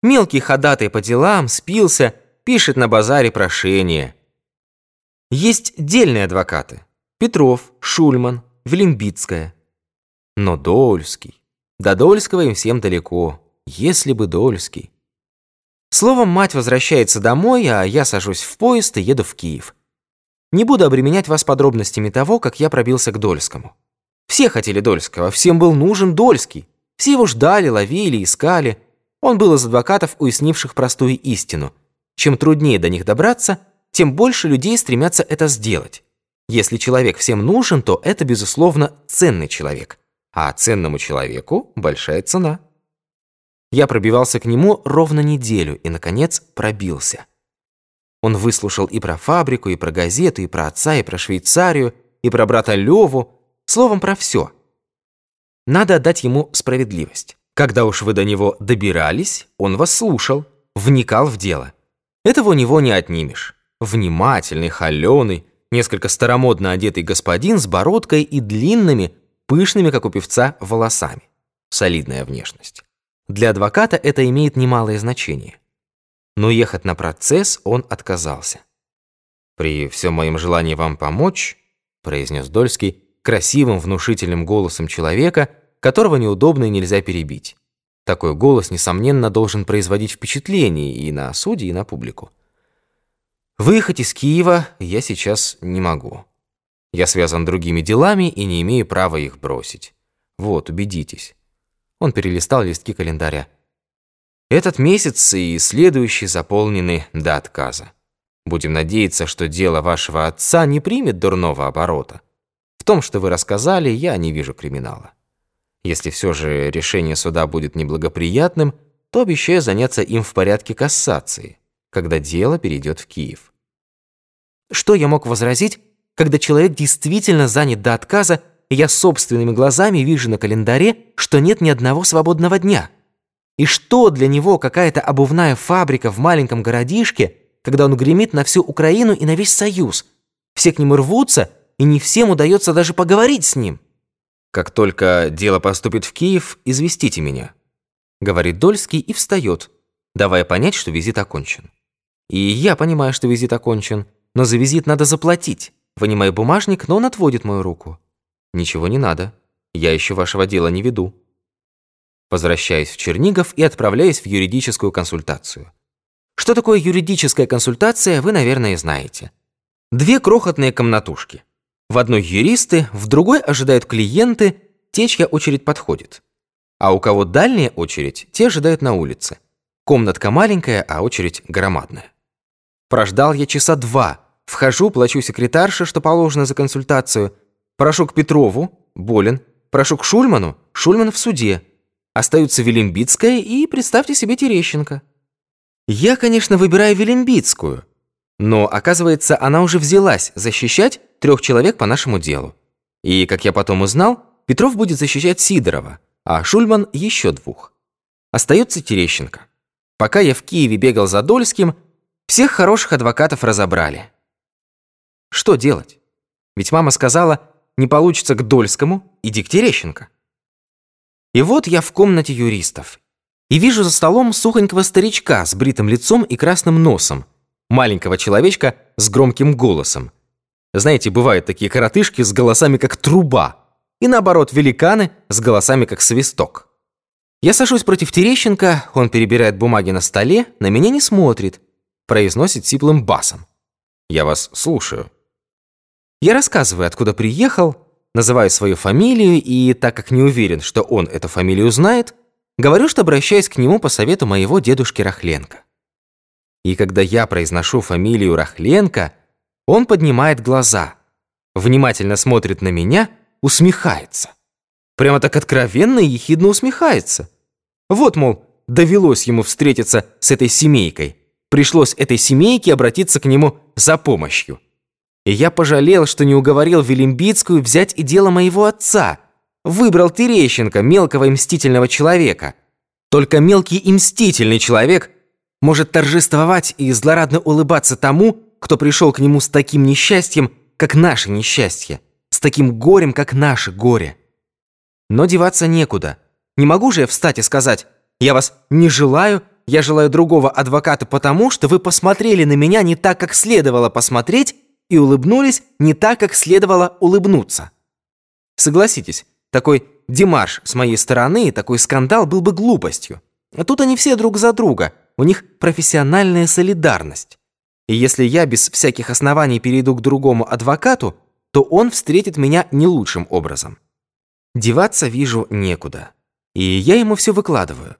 Мелкий ходатай по делам, спился, пишет на базаре прошение. Есть дельные адвокаты. Петров, Шульман, Велимбицкая. Но Дольский. До Дольского им всем далеко. Если бы Дольский. Словом, мать возвращается домой, а я сажусь в поезд и еду в Киев. Не буду обременять вас подробностями того, как я пробился к Дольскому. Все хотели Дольского, всем был нужен Дольский. Все его ждали, ловили, искали. Он был из адвокатов, уяснивших простую истину. Чем труднее до них добраться, тем больше людей стремятся это сделать. Если человек всем нужен, то это, безусловно, ценный человек. А ценному человеку большая цена. Я пробивался к нему ровно неделю и, наконец, пробился. Он выслушал и про фабрику, и про газету, и про отца, и про Швейцарию, и про брата Леву, словом, про все. Надо отдать ему справедливость. Когда уж вы до него добирались, он вас слушал, вникал в дело. Этого у него не отнимешь. Внимательный, холеный, несколько старомодно одетый господин с бородкой и длинными, пышными, как у певца, волосами. Солидная внешность. Для адвоката это имеет немалое значение. Но ехать на процесс он отказался. «При всем моем желании вам помочь», произнес Дольский красивым, внушительным голосом человека, которого неудобно и нельзя перебить. Такой голос, несомненно, должен производить впечатление и на судьи, и на публику. Выехать из Киева я сейчас не могу. Я связан другими делами и не имею права их бросить. Вот, убедитесь. Он перелистал листки календаря. Этот месяц и следующий заполнены до отказа. Будем надеяться, что дело вашего отца не примет дурного оборота. В том, что вы рассказали, я не вижу криминала. Если все же решение суда будет неблагоприятным, то обещаю заняться им в порядке кассации, когда дело перейдет в Киев. Что я мог возразить, когда человек действительно занят до отказа, и я собственными глазами вижу на календаре, что нет ни одного свободного дня? И что для него какая-то обувная фабрика в маленьком городишке, когда он гремит на всю Украину и на весь Союз? Все к нему рвутся, и не всем удается даже поговорить с ним. «Как только дело поступит в Киев, известите меня», — говорит Дольский и встает, давая понять, что визит окончен. И я понимаю, что визит окончен, но за визит надо заплатить. Вынимаю бумажник, но он отводит мою руку. Ничего не надо. Я еще вашего дела не веду. Возвращаюсь в Чернигов и отправляюсь в юридическую консультацию. Что такое юридическая консультация, вы, наверное, знаете. Две крохотные комнатушки. В одной юристы, в другой ожидают клиенты, те, чья очередь подходит. А у кого дальняя очередь, те ожидают на улице. Комнатка маленькая, а очередь громадная. Прождал я часа два. Вхожу, плачу секретарше, что положено за консультацию. Прошу к Петрову, болен. Прошу к Шульману, Шульман в суде. Остаются Велимбицкая и, представьте себе, Терещенко. Я, конечно, выбираю Велимбицкую. Но, оказывается, она уже взялась защищать трех человек по нашему делу. И, как я потом узнал, Петров будет защищать Сидорова, а Шульман еще двух. Остается Терещенко. Пока я в Киеве бегал за Дольским, всех хороших адвокатов разобрали. Что делать? Ведь мама сказала, не получится к Дольскому, иди к Терещенко. И вот я в комнате юристов. И вижу за столом сухонького старичка с бритым лицом и красным носом, маленького человечка с громким голосом. Знаете, бывают такие коротышки с голосами как труба, и наоборот великаны с голосами как свисток. Я сажусь против Терещенко, он перебирает бумаги на столе, на меня не смотрит, произносит сиплым басом. «Я вас слушаю». Я рассказываю, откуда приехал, называю свою фамилию, и так как не уверен, что он эту фамилию знает, говорю, что обращаюсь к нему по совету моего дедушки Рахленко. И когда я произношу фамилию Рахленко, он поднимает глаза, внимательно смотрит на меня, усмехается. Прямо так откровенно и ехидно усмехается. Вот, мол, довелось ему встретиться с этой семейкой – пришлось этой семейке обратиться к нему за помощью. И я пожалел, что не уговорил Велимбицкую взять и дело моего отца. Выбрал Терещенко, мелкого и мстительного человека. Только мелкий и мстительный человек может торжествовать и злорадно улыбаться тому, кто пришел к нему с таким несчастьем, как наше несчастье, с таким горем, как наше горе. Но деваться некуда. Не могу же я встать и сказать, я вас не желаю, я желаю другого адвоката потому, что вы посмотрели на меня не так, как следовало посмотреть, и улыбнулись не так, как следовало улыбнуться. Согласитесь, такой демарш с моей стороны и такой скандал был бы глупостью. А тут они все друг за друга, у них профессиональная солидарность. И если я без всяких оснований перейду к другому адвокату, то он встретит меня не лучшим образом. Деваться вижу некуда. И я ему все выкладываю.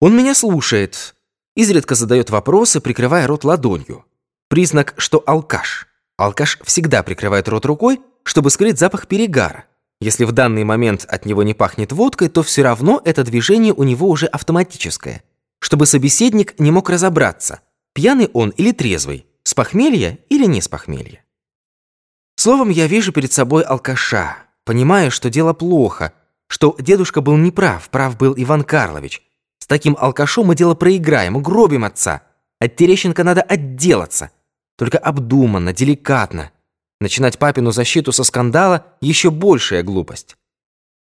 Он меня слушает, изредка задает вопросы, прикрывая рот ладонью. Признак, что алкаш. Алкаш всегда прикрывает рот рукой, чтобы скрыть запах перегара. Если в данный момент от него не пахнет водкой, то все равно это движение у него уже автоматическое. Чтобы собеседник не мог разобраться, пьяный он или трезвый, с похмелья или не с похмелья. Словом, я вижу перед собой алкаша, понимая, что дело плохо, что дедушка был неправ, прав был Иван Карлович. С таким алкашом мы дело проиграем, угробим отца. От Терещенко надо отделаться. Только обдуманно, деликатно. Начинать папину защиту со скандала – еще большая глупость.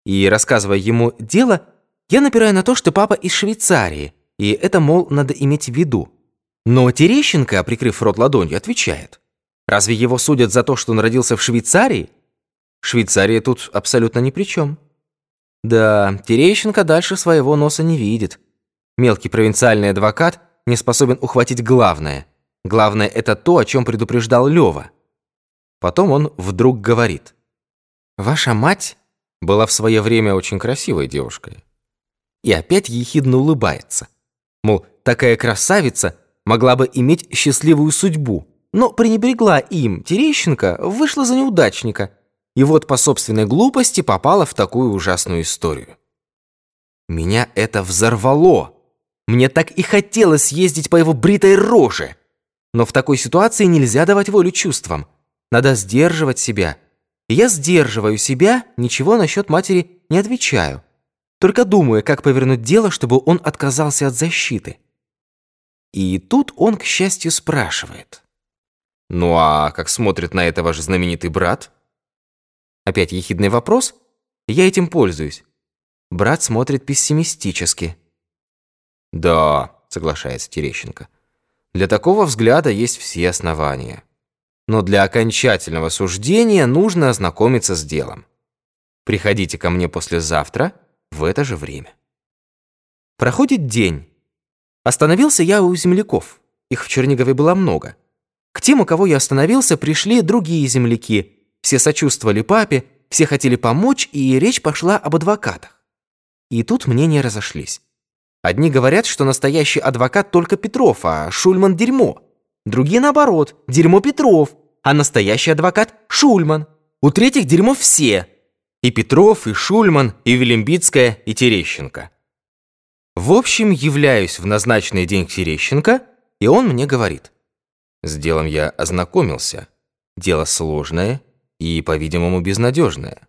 И, рассказывая ему дело, я напираю на то, что папа из Швейцарии, и это, мол, надо иметь в виду. Но Терещенко, прикрыв рот ладонью, отвечает. Разве его судят за то, что он родился в Швейцарии? Швейцария тут абсолютно ни при чем. Да, Терещенко дальше своего носа не видит. Мелкий провинциальный адвокат не способен ухватить главное. Главное – это то, о чем предупреждал Лёва – Потом он вдруг говорит. «Ваша мать была в свое время очень красивой девушкой». И опять ехидно улыбается. Мол, такая красавица могла бы иметь счастливую судьбу, но пренебрегла им, Терещенко, вышла за неудачника, и вот по собственной глупости попала в такую ужасную историю. Меня это взорвало. Мне так и хотелось ездить по его бритой роже. Но в такой ситуации нельзя давать волю чувствам. Надо сдерживать себя. И я сдерживаю себя, ничего насчет матери не отвечаю. Только думаю, как повернуть дело, чтобы он отказался от защиты. И тут он, к счастью, спрашивает. «Ну а как смотрит на это ваш знаменитый брат?» Опять ехидный вопрос. Я этим пользуюсь. Брат смотрит пессимистически. «Да», — соглашается Терещенко. «Для такого взгляда есть все основания» но для окончательного суждения нужно ознакомиться с делом. Приходите ко мне послезавтра в это же время. Проходит день. Остановился я у земляков. Их в Чернигове было много. К тем, у кого я остановился, пришли другие земляки. Все сочувствовали папе, все хотели помочь, и речь пошла об адвокатах. И тут мнения разошлись. Одни говорят, что настоящий адвокат только Петров, а Шульман – дерьмо. Другие наоборот, дерьмо Петров, а настоящий адвокат Шульман. У третьих дерьмо все. И Петров, и Шульман, и Велимбицкая, и Терещенко. В общем, являюсь в назначенный день к Терещенко, и он мне говорит. С делом я ознакомился. Дело сложное и, по-видимому, безнадежное.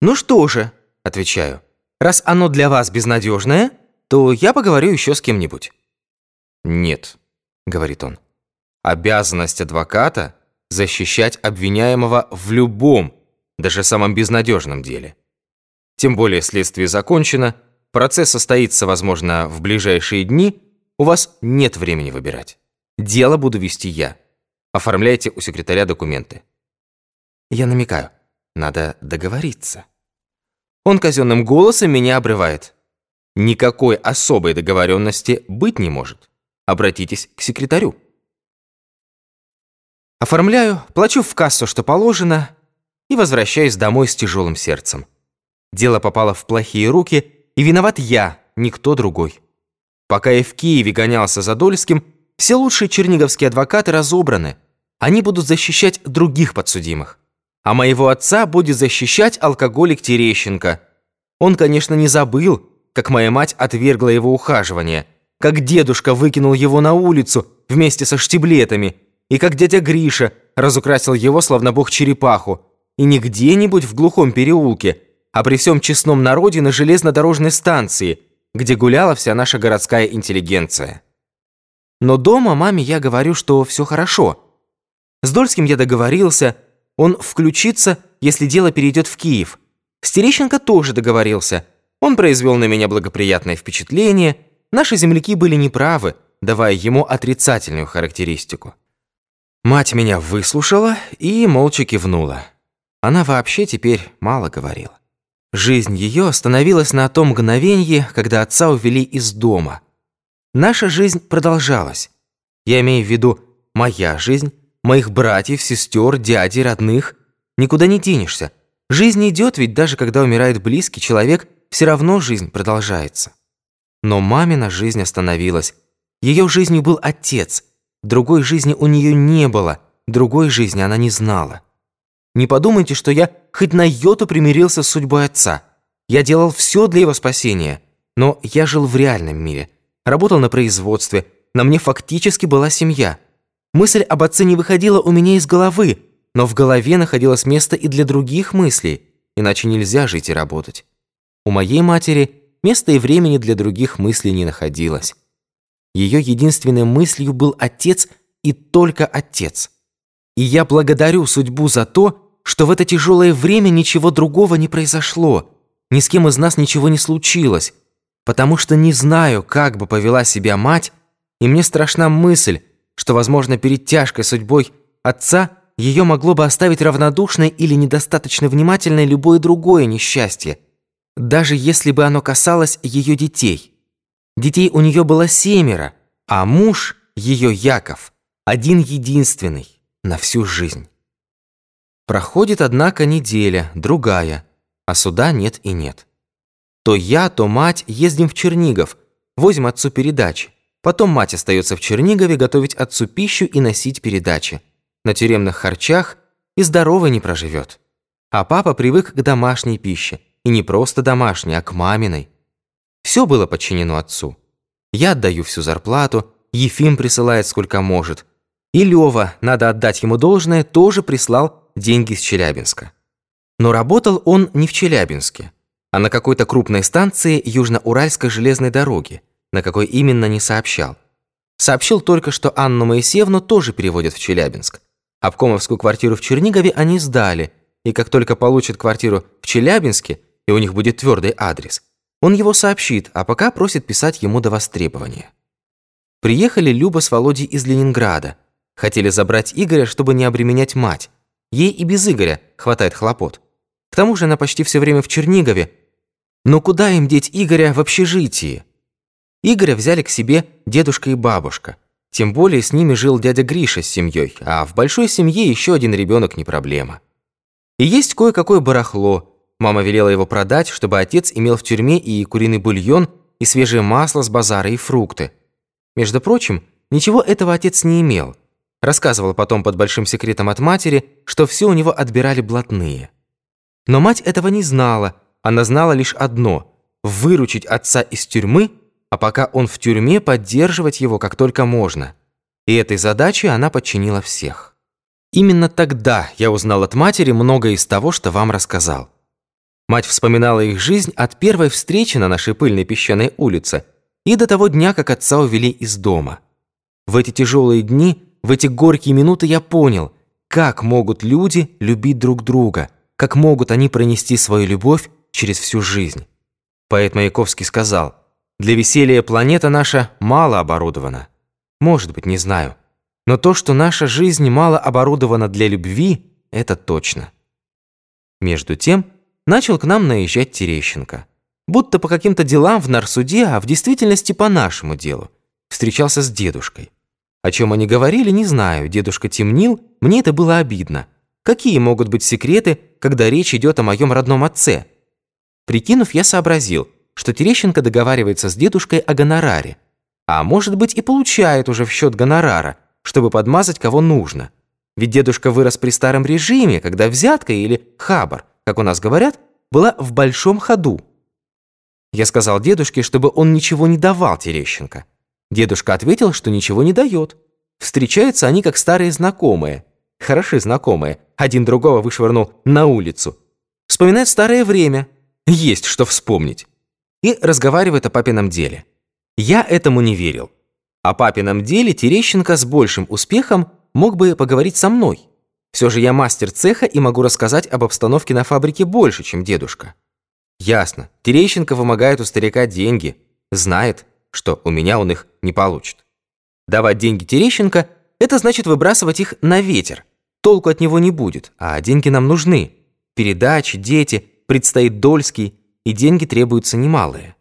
«Ну что же», — отвечаю, «раз оно для вас безнадежное, то я поговорю еще с кем-нибудь». «Нет», — говорит он, «обязанность адвоката — защищать обвиняемого в любом, даже самом безнадежном деле. Тем более следствие закончено, процесс состоится, возможно, в ближайшие дни, у вас нет времени выбирать. Дело буду вести я. Оформляйте у секретаря документы. Я намекаю, надо договориться. Он казенным голосом меня обрывает. Никакой особой договоренности быть не может. Обратитесь к секретарю. Оформляю, плачу в кассу, что положено, и возвращаюсь домой с тяжелым сердцем. Дело попало в плохие руки, и виноват я, никто другой. Пока я в Киеве гонялся за Дольским, все лучшие черниговские адвокаты разобраны. Они будут защищать других подсудимых. А моего отца будет защищать алкоголик Терещенко. Он, конечно, не забыл, как моя мать отвергла его ухаживание, как дедушка выкинул его на улицу вместе со штиблетами – и как дядя Гриша разукрасил его, словно бог черепаху, и не где-нибудь в глухом переулке, а при всем честном народе на железнодорожной станции, где гуляла вся наша городская интеллигенция. Но дома маме я говорю, что все хорошо, С Дольским я договорился, он включится, если дело перейдет в Киев. С Терещенко тоже договорился. Он произвел на меня благоприятное впечатление. Наши земляки были неправы, давая ему отрицательную характеристику. Мать меня выслушала и молча кивнула. Она вообще теперь мало говорила. Жизнь ее остановилась на том мгновении, когда отца увели из дома. Наша жизнь продолжалась. Я имею в виду моя жизнь, моих братьев, сестер, дядей, родных. Никуда не денешься. Жизнь идет, ведь даже когда умирает близкий человек, все равно жизнь продолжается. Но мамина жизнь остановилась. Ее жизнью был отец. Другой жизни у нее не было, другой жизни она не знала. Не подумайте, что я хоть на йоту примирился с судьбой отца. Я делал все для его спасения. Но я жил в реальном мире. Работал на производстве. На мне фактически была семья. Мысль об отце не выходила у меня из головы, но в голове находилось место и для других мыслей, иначе нельзя жить и работать. У моей матери места и времени для других мыслей не находилось. Ее единственной мыслью был отец и только отец. И я благодарю судьбу за то, что в это тяжелое время ничего другого не произошло, ни с кем из нас ничего не случилось, потому что не знаю, как бы повела себя мать, и мне страшна мысль, что, возможно, перед тяжкой судьбой отца ее могло бы оставить равнодушной или недостаточно внимательной любое другое несчастье, даже если бы оно касалось ее детей. Детей у нее было семеро, а муж, ее Яков, один единственный на всю жизнь. Проходит, однако, неделя, другая, а суда нет и нет. То я, то мать ездим в Чернигов, возим отцу передачи. Потом мать остается в Чернигове готовить отцу пищу и носить передачи. На тюремных харчах и здорово не проживет. А папа привык к домашней пище. И не просто домашней, а к маминой. Все было подчинено отцу. Я отдаю всю зарплату, Ефим присылает сколько может. И Лёва, надо отдать ему должное, тоже прислал деньги с Челябинска. Но работал он не в Челябинске, а на какой-то крупной станции Южно-Уральской железной дороги, на какой именно не сообщал. Сообщил только, что Анну Моисеевну тоже переводят в Челябинск. Обкомовскую квартиру в Чернигове они сдали, и как только получат квартиру в Челябинске, и у них будет твердый адрес, он его сообщит, а пока просит писать ему до востребования. Приехали Люба с Володей из Ленинграда. Хотели забрать Игоря, чтобы не обременять мать. Ей и без Игоря хватает хлопот. К тому же она почти все время в Чернигове. Но куда им деть Игоря в общежитии? Игоря взяли к себе дедушка и бабушка. Тем более с ними жил дядя Гриша с семьей, а в большой семье еще один ребенок не проблема. И есть кое-какое барахло. Мама велела его продать, чтобы отец имел в тюрьме и куриный бульон, и свежее масло с базара, и фрукты. Между прочим, ничего этого отец не имел. Рассказывал потом под большим секретом от матери, что все у него отбирали блатные. Но мать этого не знала, она знала лишь одно – выручить отца из тюрьмы, а пока он в тюрьме, поддерживать его как только можно. И этой задаче она подчинила всех. Именно тогда я узнал от матери многое из того, что вам рассказал. Мать вспоминала их жизнь от первой встречи на нашей пыльной песчаной улице и до того дня, как отца увели из дома. В эти тяжелые дни – в эти горькие минуты я понял, как могут люди любить друг друга, как могут они пронести свою любовь через всю жизнь. Поэт Маяковский сказал, «Для веселья планета наша мало оборудована». Может быть, не знаю. Но то, что наша жизнь мало оборудована для любви, это точно. Между тем, начал к нам наезжать Терещенко. Будто по каким-то делам в нарсуде, а в действительности по нашему делу. Встречался с дедушкой. О чем они говорили, не знаю. Дедушка темнил, мне это было обидно. Какие могут быть секреты, когда речь идет о моем родном отце? Прикинув, я сообразил, что Терещенко договаривается с дедушкой о гонораре. А может быть и получает уже в счет гонорара, чтобы подмазать кого нужно. Ведь дедушка вырос при старом режиме, когда взятка или хабар, как у нас говорят, была в большом ходу. Я сказал дедушке, чтобы он ничего не давал Терещенко. Дедушка ответил, что ничего не дает. Встречаются они как старые знакомые. Хороши знакомые. Один другого вышвырнул на улицу. Вспоминает старое время. Есть что вспомнить. И разговаривает о папином деле. Я этому не верил. О папином деле Терещенко с большим успехом мог бы поговорить со мной. Все же я мастер цеха и могу рассказать об обстановке на фабрике больше, чем дедушка. Ясно, Терещенко вымогает у старика деньги, знает, что у меня он их не получит. Давать деньги Терещенко – это значит выбрасывать их на ветер. Толку от него не будет, а деньги нам нужны. Передачи, дети, предстоит Дольский, и деньги требуются немалые.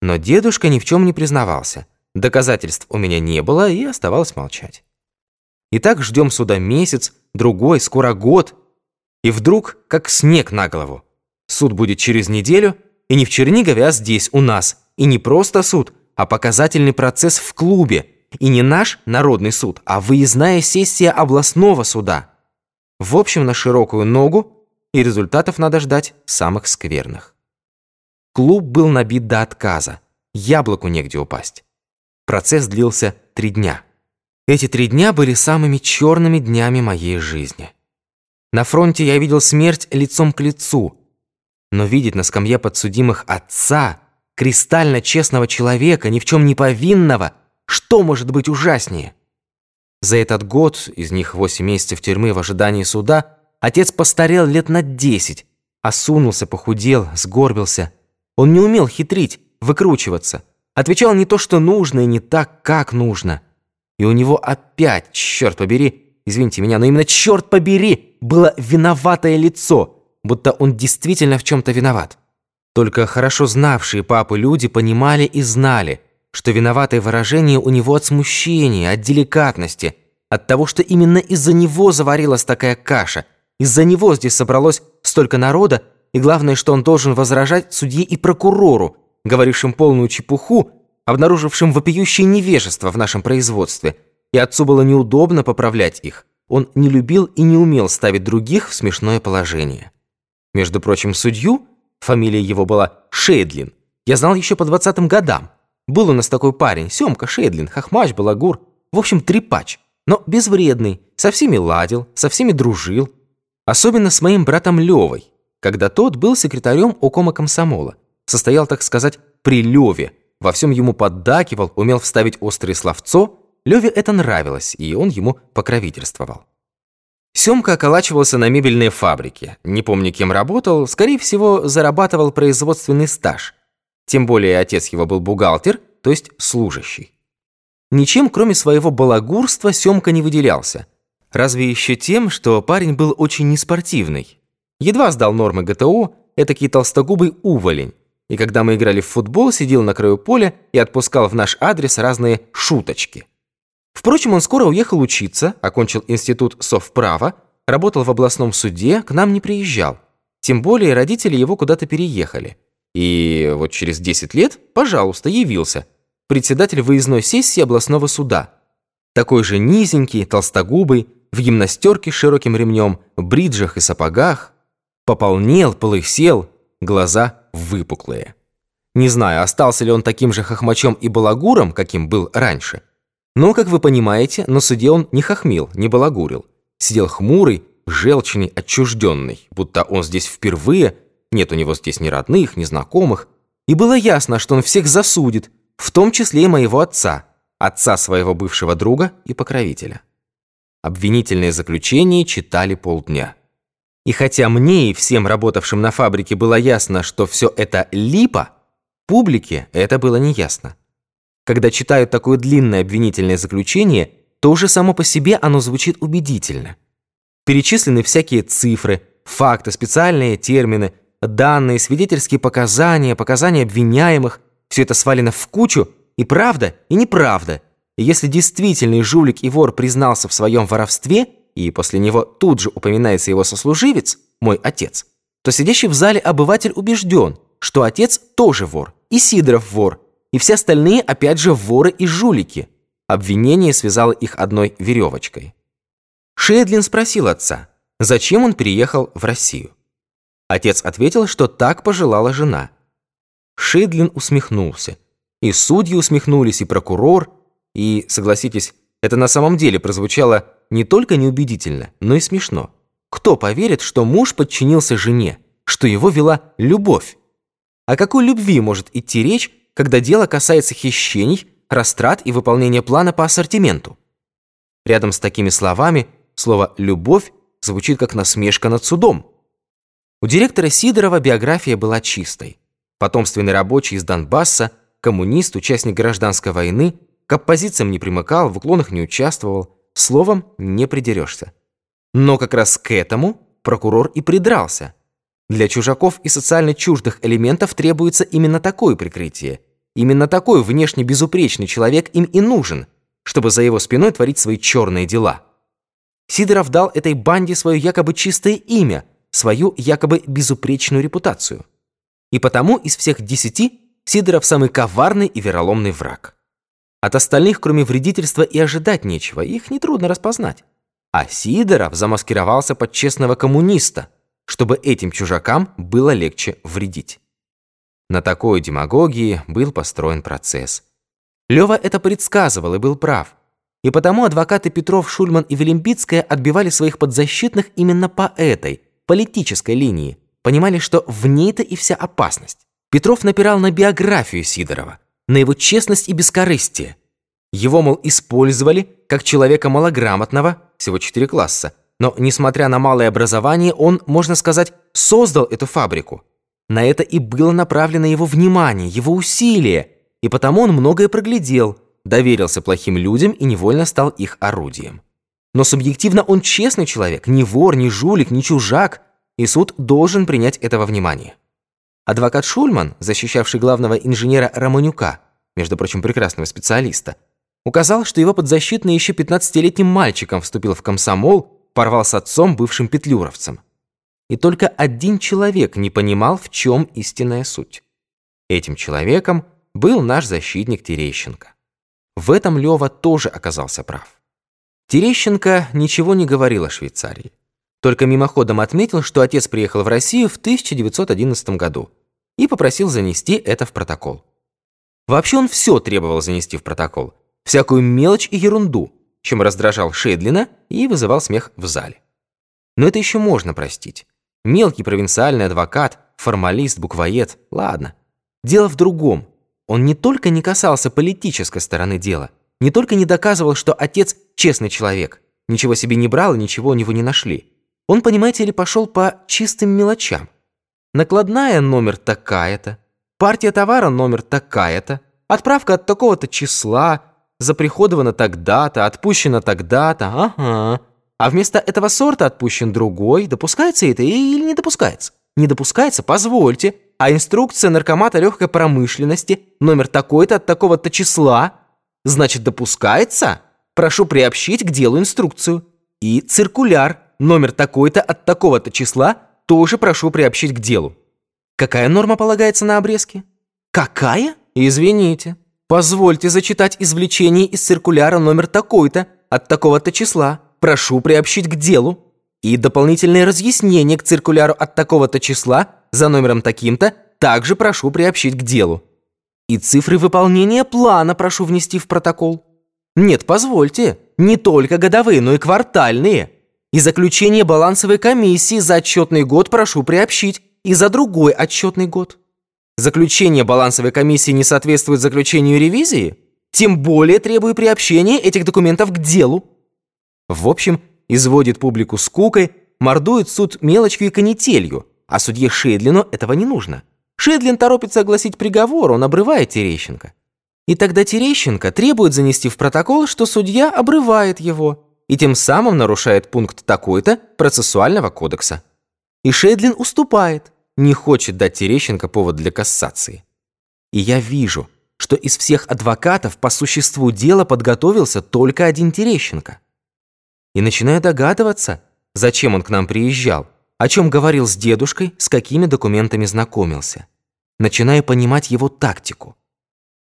Но дедушка ни в чем не признавался. Доказательств у меня не было, и оставалось молчать. И так ждем суда месяц, другой, скоро год. И вдруг, как снег на голову. Суд будет через неделю, и не в Чернигове, а здесь, у нас. И не просто суд, а показательный процесс в клубе. И не наш народный суд, а выездная сессия областного суда. В общем, на широкую ногу, и результатов надо ждать самых скверных. Клуб был набит до отказа. Яблоку негде упасть. Процесс длился три дня. Эти три дня были самыми черными днями моей жизни. На фронте я видел смерть лицом к лицу, но видеть на скамье подсудимых отца, кристально честного человека, ни в чем не повинного, что может быть ужаснее? За этот год, из них восемь месяцев тюрьмы в ожидании суда, отец постарел лет на десять, осунулся, похудел, сгорбился. Он не умел хитрить, выкручиваться, отвечал не то, что нужно, и не так, как нужно. И у него опять, черт побери, извините меня, но именно черт побери, было виноватое лицо, будто он действительно в чем-то виноват. Только хорошо знавшие папу люди понимали и знали, что виноватое выражение у него от смущения, от деликатности, от того, что именно из-за него заварилась такая каша, из-за него здесь собралось столько народа, и главное, что он должен возражать судье и прокурору, говорившим полную чепуху, обнаружившим вопиющее невежество в нашем производстве, и отцу было неудобно поправлять их. Он не любил и не умел ставить других в смешное положение. Между прочим, судью, фамилия его была Шейдлин, я знал еще по двадцатым годам. Был у нас такой парень, Семка Шейдлин, хохмач, балагур, в общем, трепач, но безвредный, со всеми ладил, со всеми дружил. Особенно с моим братом Левой, когда тот был секретарем окома комсомола. Состоял, так сказать, при Леве, во всем ему поддакивал, умел вставить острое словцо. Леве это нравилось, и он ему покровительствовал. Семка околачивался на мебельной фабрике. Не помню, кем работал, скорее всего, зарабатывал производственный стаж. Тем более отец его был бухгалтер, то есть служащий. Ничем, кроме своего балагурства, Семка не выделялся. Разве еще тем, что парень был очень неспортивный. Едва сдал нормы ГТО, этакий толстогубый уволень и когда мы играли в футбол, сидел на краю поля и отпускал в наш адрес разные шуточки. Впрочем, он скоро уехал учиться, окончил институт совправа, работал в областном суде, к нам не приезжал. Тем более родители его куда-то переехали. И вот через 10 лет, пожалуйста, явился. Председатель выездной сессии областного суда. Такой же низенький, толстогубый, в гимнастерке с широким ремнем, бриджах и сапогах. Пополнел, полысел, глаза выпуклые. Не знаю, остался ли он таким же хохмачом и балагуром, каким был раньше. Но, как вы понимаете, на суде он не хохмил, не балагурил. Сидел хмурый, желчный, отчужденный, будто он здесь впервые, нет у него здесь ни родных, ни знакомых. И было ясно, что он всех засудит, в том числе и моего отца, отца своего бывшего друга и покровителя. Обвинительное заключение читали полдня. И хотя мне и всем работавшим на фабрике было ясно, что все это липа, публике это было неясно. Когда читают такое длинное обвинительное заключение, то уже само по себе оно звучит убедительно. Перечислены всякие цифры, факты, специальные термины, данные, свидетельские показания, показания обвиняемых. Все это свалено в кучу, и правда, и неправда. И если действительный жулик и вор признался в своем воровстве – и после него тут же упоминается его сослуживец, мой отец, то сидящий в зале обыватель убежден, что отец тоже вор, и Сидоров вор, и все остальные опять же воры и жулики. Обвинение связало их одной веревочкой. Шедлин спросил отца, зачем он переехал в Россию. Отец ответил, что так пожелала жена. Шедлин усмехнулся. И судьи усмехнулись, и прокурор, и, согласитесь, это на самом деле прозвучало не только неубедительно, но и смешно. Кто поверит, что муж подчинился жене, что его вела любовь? О какой любви может идти речь, когда дело касается хищений, растрат и выполнения плана по ассортименту? Рядом с такими словами слово «любовь» звучит как насмешка над судом. У директора Сидорова биография была чистой. Потомственный рабочий из Донбасса, коммунист, участник гражданской войны, к оппозициям не примыкал, в уклонах не участвовал, словом, не придерешься. Но как раз к этому прокурор и придрался. Для чужаков и социально чуждых элементов требуется именно такое прикрытие. Именно такой внешне безупречный человек им и нужен, чтобы за его спиной творить свои черные дела. Сидоров дал этой банде свое якобы чистое имя, свою якобы безупречную репутацию. И потому из всех десяти Сидоров самый коварный и вероломный враг. От остальных, кроме вредительства, и ожидать нечего, их нетрудно распознать. А Сидоров замаскировался под честного коммуниста, чтобы этим чужакам было легче вредить. На такой демагогии был построен процесс. Лёва это предсказывал и был прав. И потому адвокаты Петров, Шульман и Велимбицкая отбивали своих подзащитных именно по этой, политической линии. Понимали, что в ней-то и вся опасность. Петров напирал на биографию Сидорова, на его честность и бескорыстие. Его, мол, использовали как человека малограмотного, всего четыре класса, но, несмотря на малое образование, он, можно сказать, создал эту фабрику. На это и было направлено его внимание, его усилие, и потому он многое проглядел, доверился плохим людям и невольно стал их орудием. Но субъективно он честный человек, не вор, не жулик, не чужак, и суд должен принять этого внимание. Адвокат Шульман, защищавший главного инженера Романюка, между прочим, прекрасного специалиста, указал, что его подзащитный еще 15-летним мальчиком вступил в комсомол, порвал с отцом, бывшим петлюровцем. И только один человек не понимал, в чем истинная суть. Этим человеком был наш защитник Терещенко. В этом Лёва тоже оказался прав. Терещенко ничего не говорил о Швейцарии. Только мимоходом отметил, что отец приехал в Россию в 1911 году и попросил занести это в протокол. Вообще он все требовал занести в протокол, всякую мелочь и ерунду, чем раздражал Шедлина и вызывал смех в зале. Но это еще можно простить. Мелкий провинциальный адвокат, формалист, буквоед, ладно. Дело в другом. Он не только не касался политической стороны дела, не только не доказывал, что отец честный человек, ничего себе не брал и ничего у него не нашли. Он, понимаете ли, пошел по чистым мелочам. Накладная номер такая-то, партия товара номер такая-то, отправка от такого-то числа, заприходована тогда-то, отпущена тогда-то, ага. А вместо этого сорта отпущен другой, допускается это или не допускается? Не допускается, позвольте. А инструкция наркомата легкой промышленности, номер такой-то от такого-то числа, значит, допускается? Прошу приобщить к делу инструкцию. И циркуляр, номер такой-то от такого-то числа, тоже прошу приобщить к делу. Какая норма полагается на обрезки? Какая? Извините. Позвольте зачитать извлечение из циркуляра номер такой-то от такого-то числа. Прошу приобщить к делу. И дополнительное разъяснение к циркуляру от такого-то числа за номером таким-то также прошу приобщить к делу. И цифры выполнения плана прошу внести в протокол. Нет, позвольте, не только годовые, но и квартальные. И заключение балансовой комиссии за отчетный год прошу приобщить и за другой отчетный год. Заключение балансовой комиссии не соответствует заключению ревизии? Тем более требую приобщения этих документов к делу. В общем, изводит публику скукой, мордует суд мелочью и канителью, а судье Шедлину этого не нужно. Шедлин торопится огласить приговор, он обрывает Терещенко. И тогда Терещенко требует занести в протокол, что судья обрывает его и тем самым нарушает пункт такой-то процессуального кодекса. И Шедлин уступает, не хочет дать Терещенко повод для кассации. И я вижу, что из всех адвокатов по существу дела подготовился только один Терещенко и начинаю догадываться, зачем он к нам приезжал, о чем говорил с дедушкой, с какими документами знакомился. Начинаю понимать его тактику.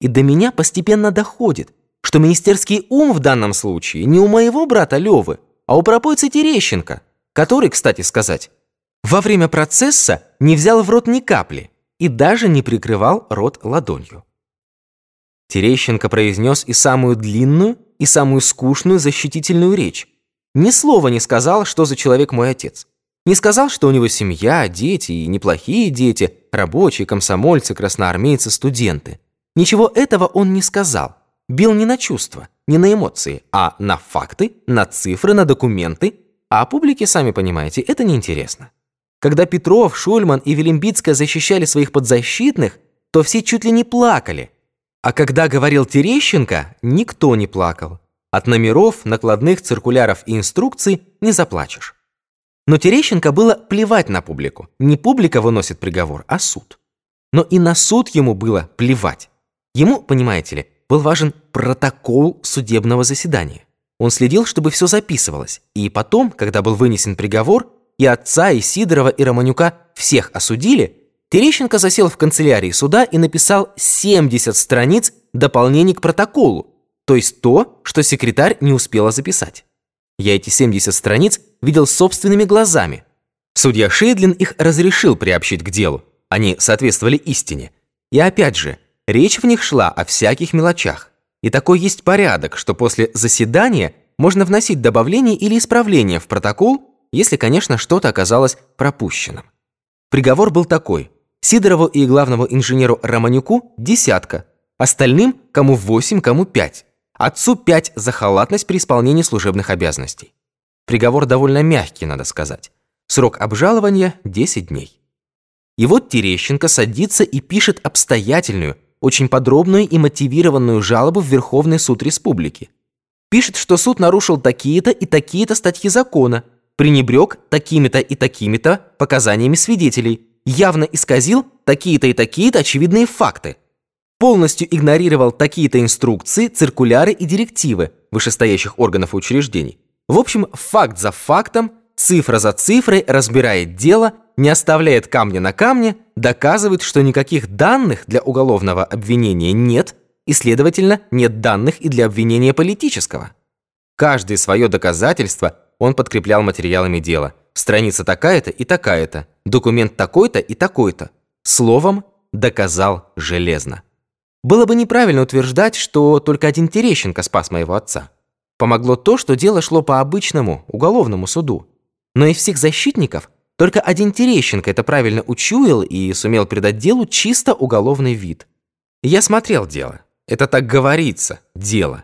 И до меня постепенно доходит, что министерский ум в данном случае не у моего брата Левы, а у пропойца Терещенко, который, кстати сказать, во время процесса не взял в рот ни капли и даже не прикрывал рот ладонью. Терещенко произнес и самую длинную, и самую скучную защитительную речь, ни слова не сказал, что за человек мой отец. Не сказал, что у него семья, дети, и неплохие дети, рабочие, комсомольцы, красноармейцы, студенты. Ничего этого он не сказал. Бил не на чувства. не на эмоции, а на факты, на цифры, на документы, а публике, сами понимаете, это неинтересно. Когда Петров, Шульман и Велимбицкая защищали своих подзащитных, то все чуть ли не плакали. А когда говорил Терещенко, никто не плакал. От номеров, накладных, циркуляров и инструкций не заплачешь. Но Терещенко было плевать на публику. Не публика выносит приговор, а суд. Но и на суд ему было плевать. Ему, понимаете ли, был важен протокол судебного заседания. Он следил, чтобы все записывалось. И потом, когда был вынесен приговор, и отца, и Сидорова, и Романюка всех осудили, Терещенко засел в канцелярии суда и написал 70 страниц дополнений к протоколу, то есть то, что секретарь не успела записать. Я эти 70 страниц видел собственными глазами. Судья Шейдлин их разрешил приобщить к делу. Они соответствовали истине. И опять же, речь в них шла о всяких мелочах. И такой есть порядок, что после заседания можно вносить добавления или исправления в протокол, если, конечно, что-то оказалось пропущенным. Приговор был такой. Сидорову и главному инженеру Романюку – десятка. Остальным – кому восемь, кому пять. Отцу пять за халатность при исполнении служебных обязанностей. Приговор довольно мягкий, надо сказать. Срок обжалования – 10 дней. И вот Терещенко садится и пишет обстоятельную, очень подробную и мотивированную жалобу в Верховный суд Республики. Пишет, что суд нарушил такие-то и такие-то статьи закона, пренебрег такими-то и такими-то показаниями свидетелей, явно исказил такие-то и такие-то очевидные факты, полностью игнорировал такие-то инструкции, циркуляры и директивы вышестоящих органов и учреждений. В общем, факт за фактом, цифра за цифрой разбирает дело – не оставляет камня на камне, доказывает, что никаких данных для уголовного обвинения нет, и, следовательно, нет данных и для обвинения политического. Каждое свое доказательство он подкреплял материалами дела. Страница такая-то и такая-то, документ такой-то и такой-то. Словом, доказал железно. Было бы неправильно утверждать, что только один Терещенко спас моего отца. Помогло то, что дело шло по обычному уголовному суду. Но из всех защитников – только один Терещенко это правильно учуял и сумел придать делу чисто уголовный вид. Я смотрел дело. Это так говорится, дело.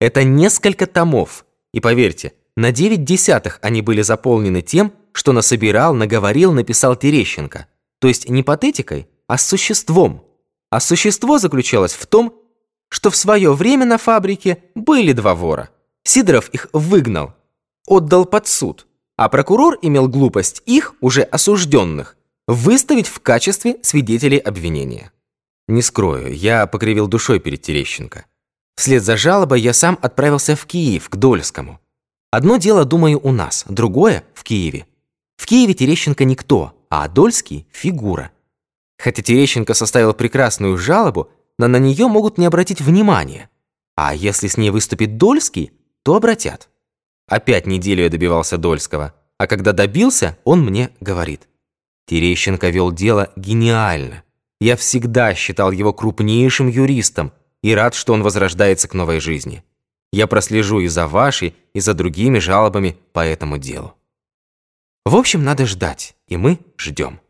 Это несколько томов. И поверьте, на девять десятых они были заполнены тем, что насобирал, наговорил, написал Терещенко. То есть не патетикой, а существом. А существо заключалось в том, что в свое время на фабрике были два вора. Сидоров их выгнал, отдал под суд а прокурор имел глупость их, уже осужденных, выставить в качестве свидетелей обвинения. Не скрою, я покривил душой перед Терещенко. Вслед за жалобой я сам отправился в Киев, к Дольскому. Одно дело, думаю, у нас, другое – в Киеве. В Киеве Терещенко никто, а Дольский – фигура. Хотя Терещенко составил прекрасную жалобу, но на нее могут не обратить внимания. А если с ней выступит Дольский, то обратят. Опять неделю я добивался Дольского. А когда добился, он мне говорит. Терещенко вел дело гениально. Я всегда считал его крупнейшим юристом и рад, что он возрождается к новой жизни. Я прослежу и за вашей, и за другими жалобами по этому делу. В общем, надо ждать, и мы ждем.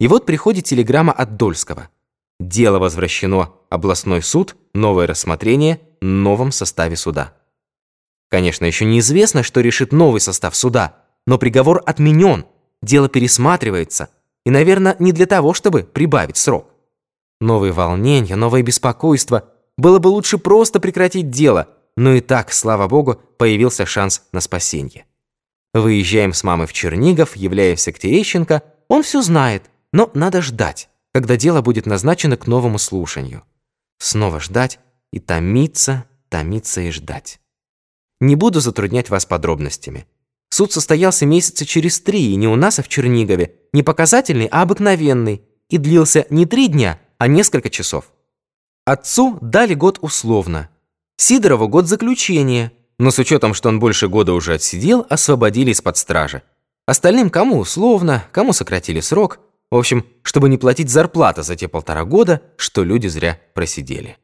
И вот приходит телеграмма от Дольского. Дело возвращено, областной суд, новое рассмотрение, новом составе суда. Конечно, еще неизвестно, что решит новый состав суда, но приговор отменен, дело пересматривается, и, наверное, не для того, чтобы прибавить срок. Новые волнения, новое беспокойство. Было бы лучше просто прекратить дело, но и так, слава богу, появился шанс на спасение. Выезжаем с мамой в Чернигов, являемся к Терещенко. Он все знает, но надо ждать, когда дело будет назначено к новому слушанию. Снова ждать и томиться, томиться и ждать. Не буду затруднять вас подробностями. Суд состоялся месяца через три, и не у нас, а в Чернигове. Не показательный, а обыкновенный. И длился не три дня, а несколько часов. Отцу дали год условно. Сидорову год заключения, но с учетом, что он больше года уже отсидел, освободили из-под стражи. Остальным кому условно, кому сократили срок. В общем, чтобы не платить зарплата за те полтора года, что люди зря просидели.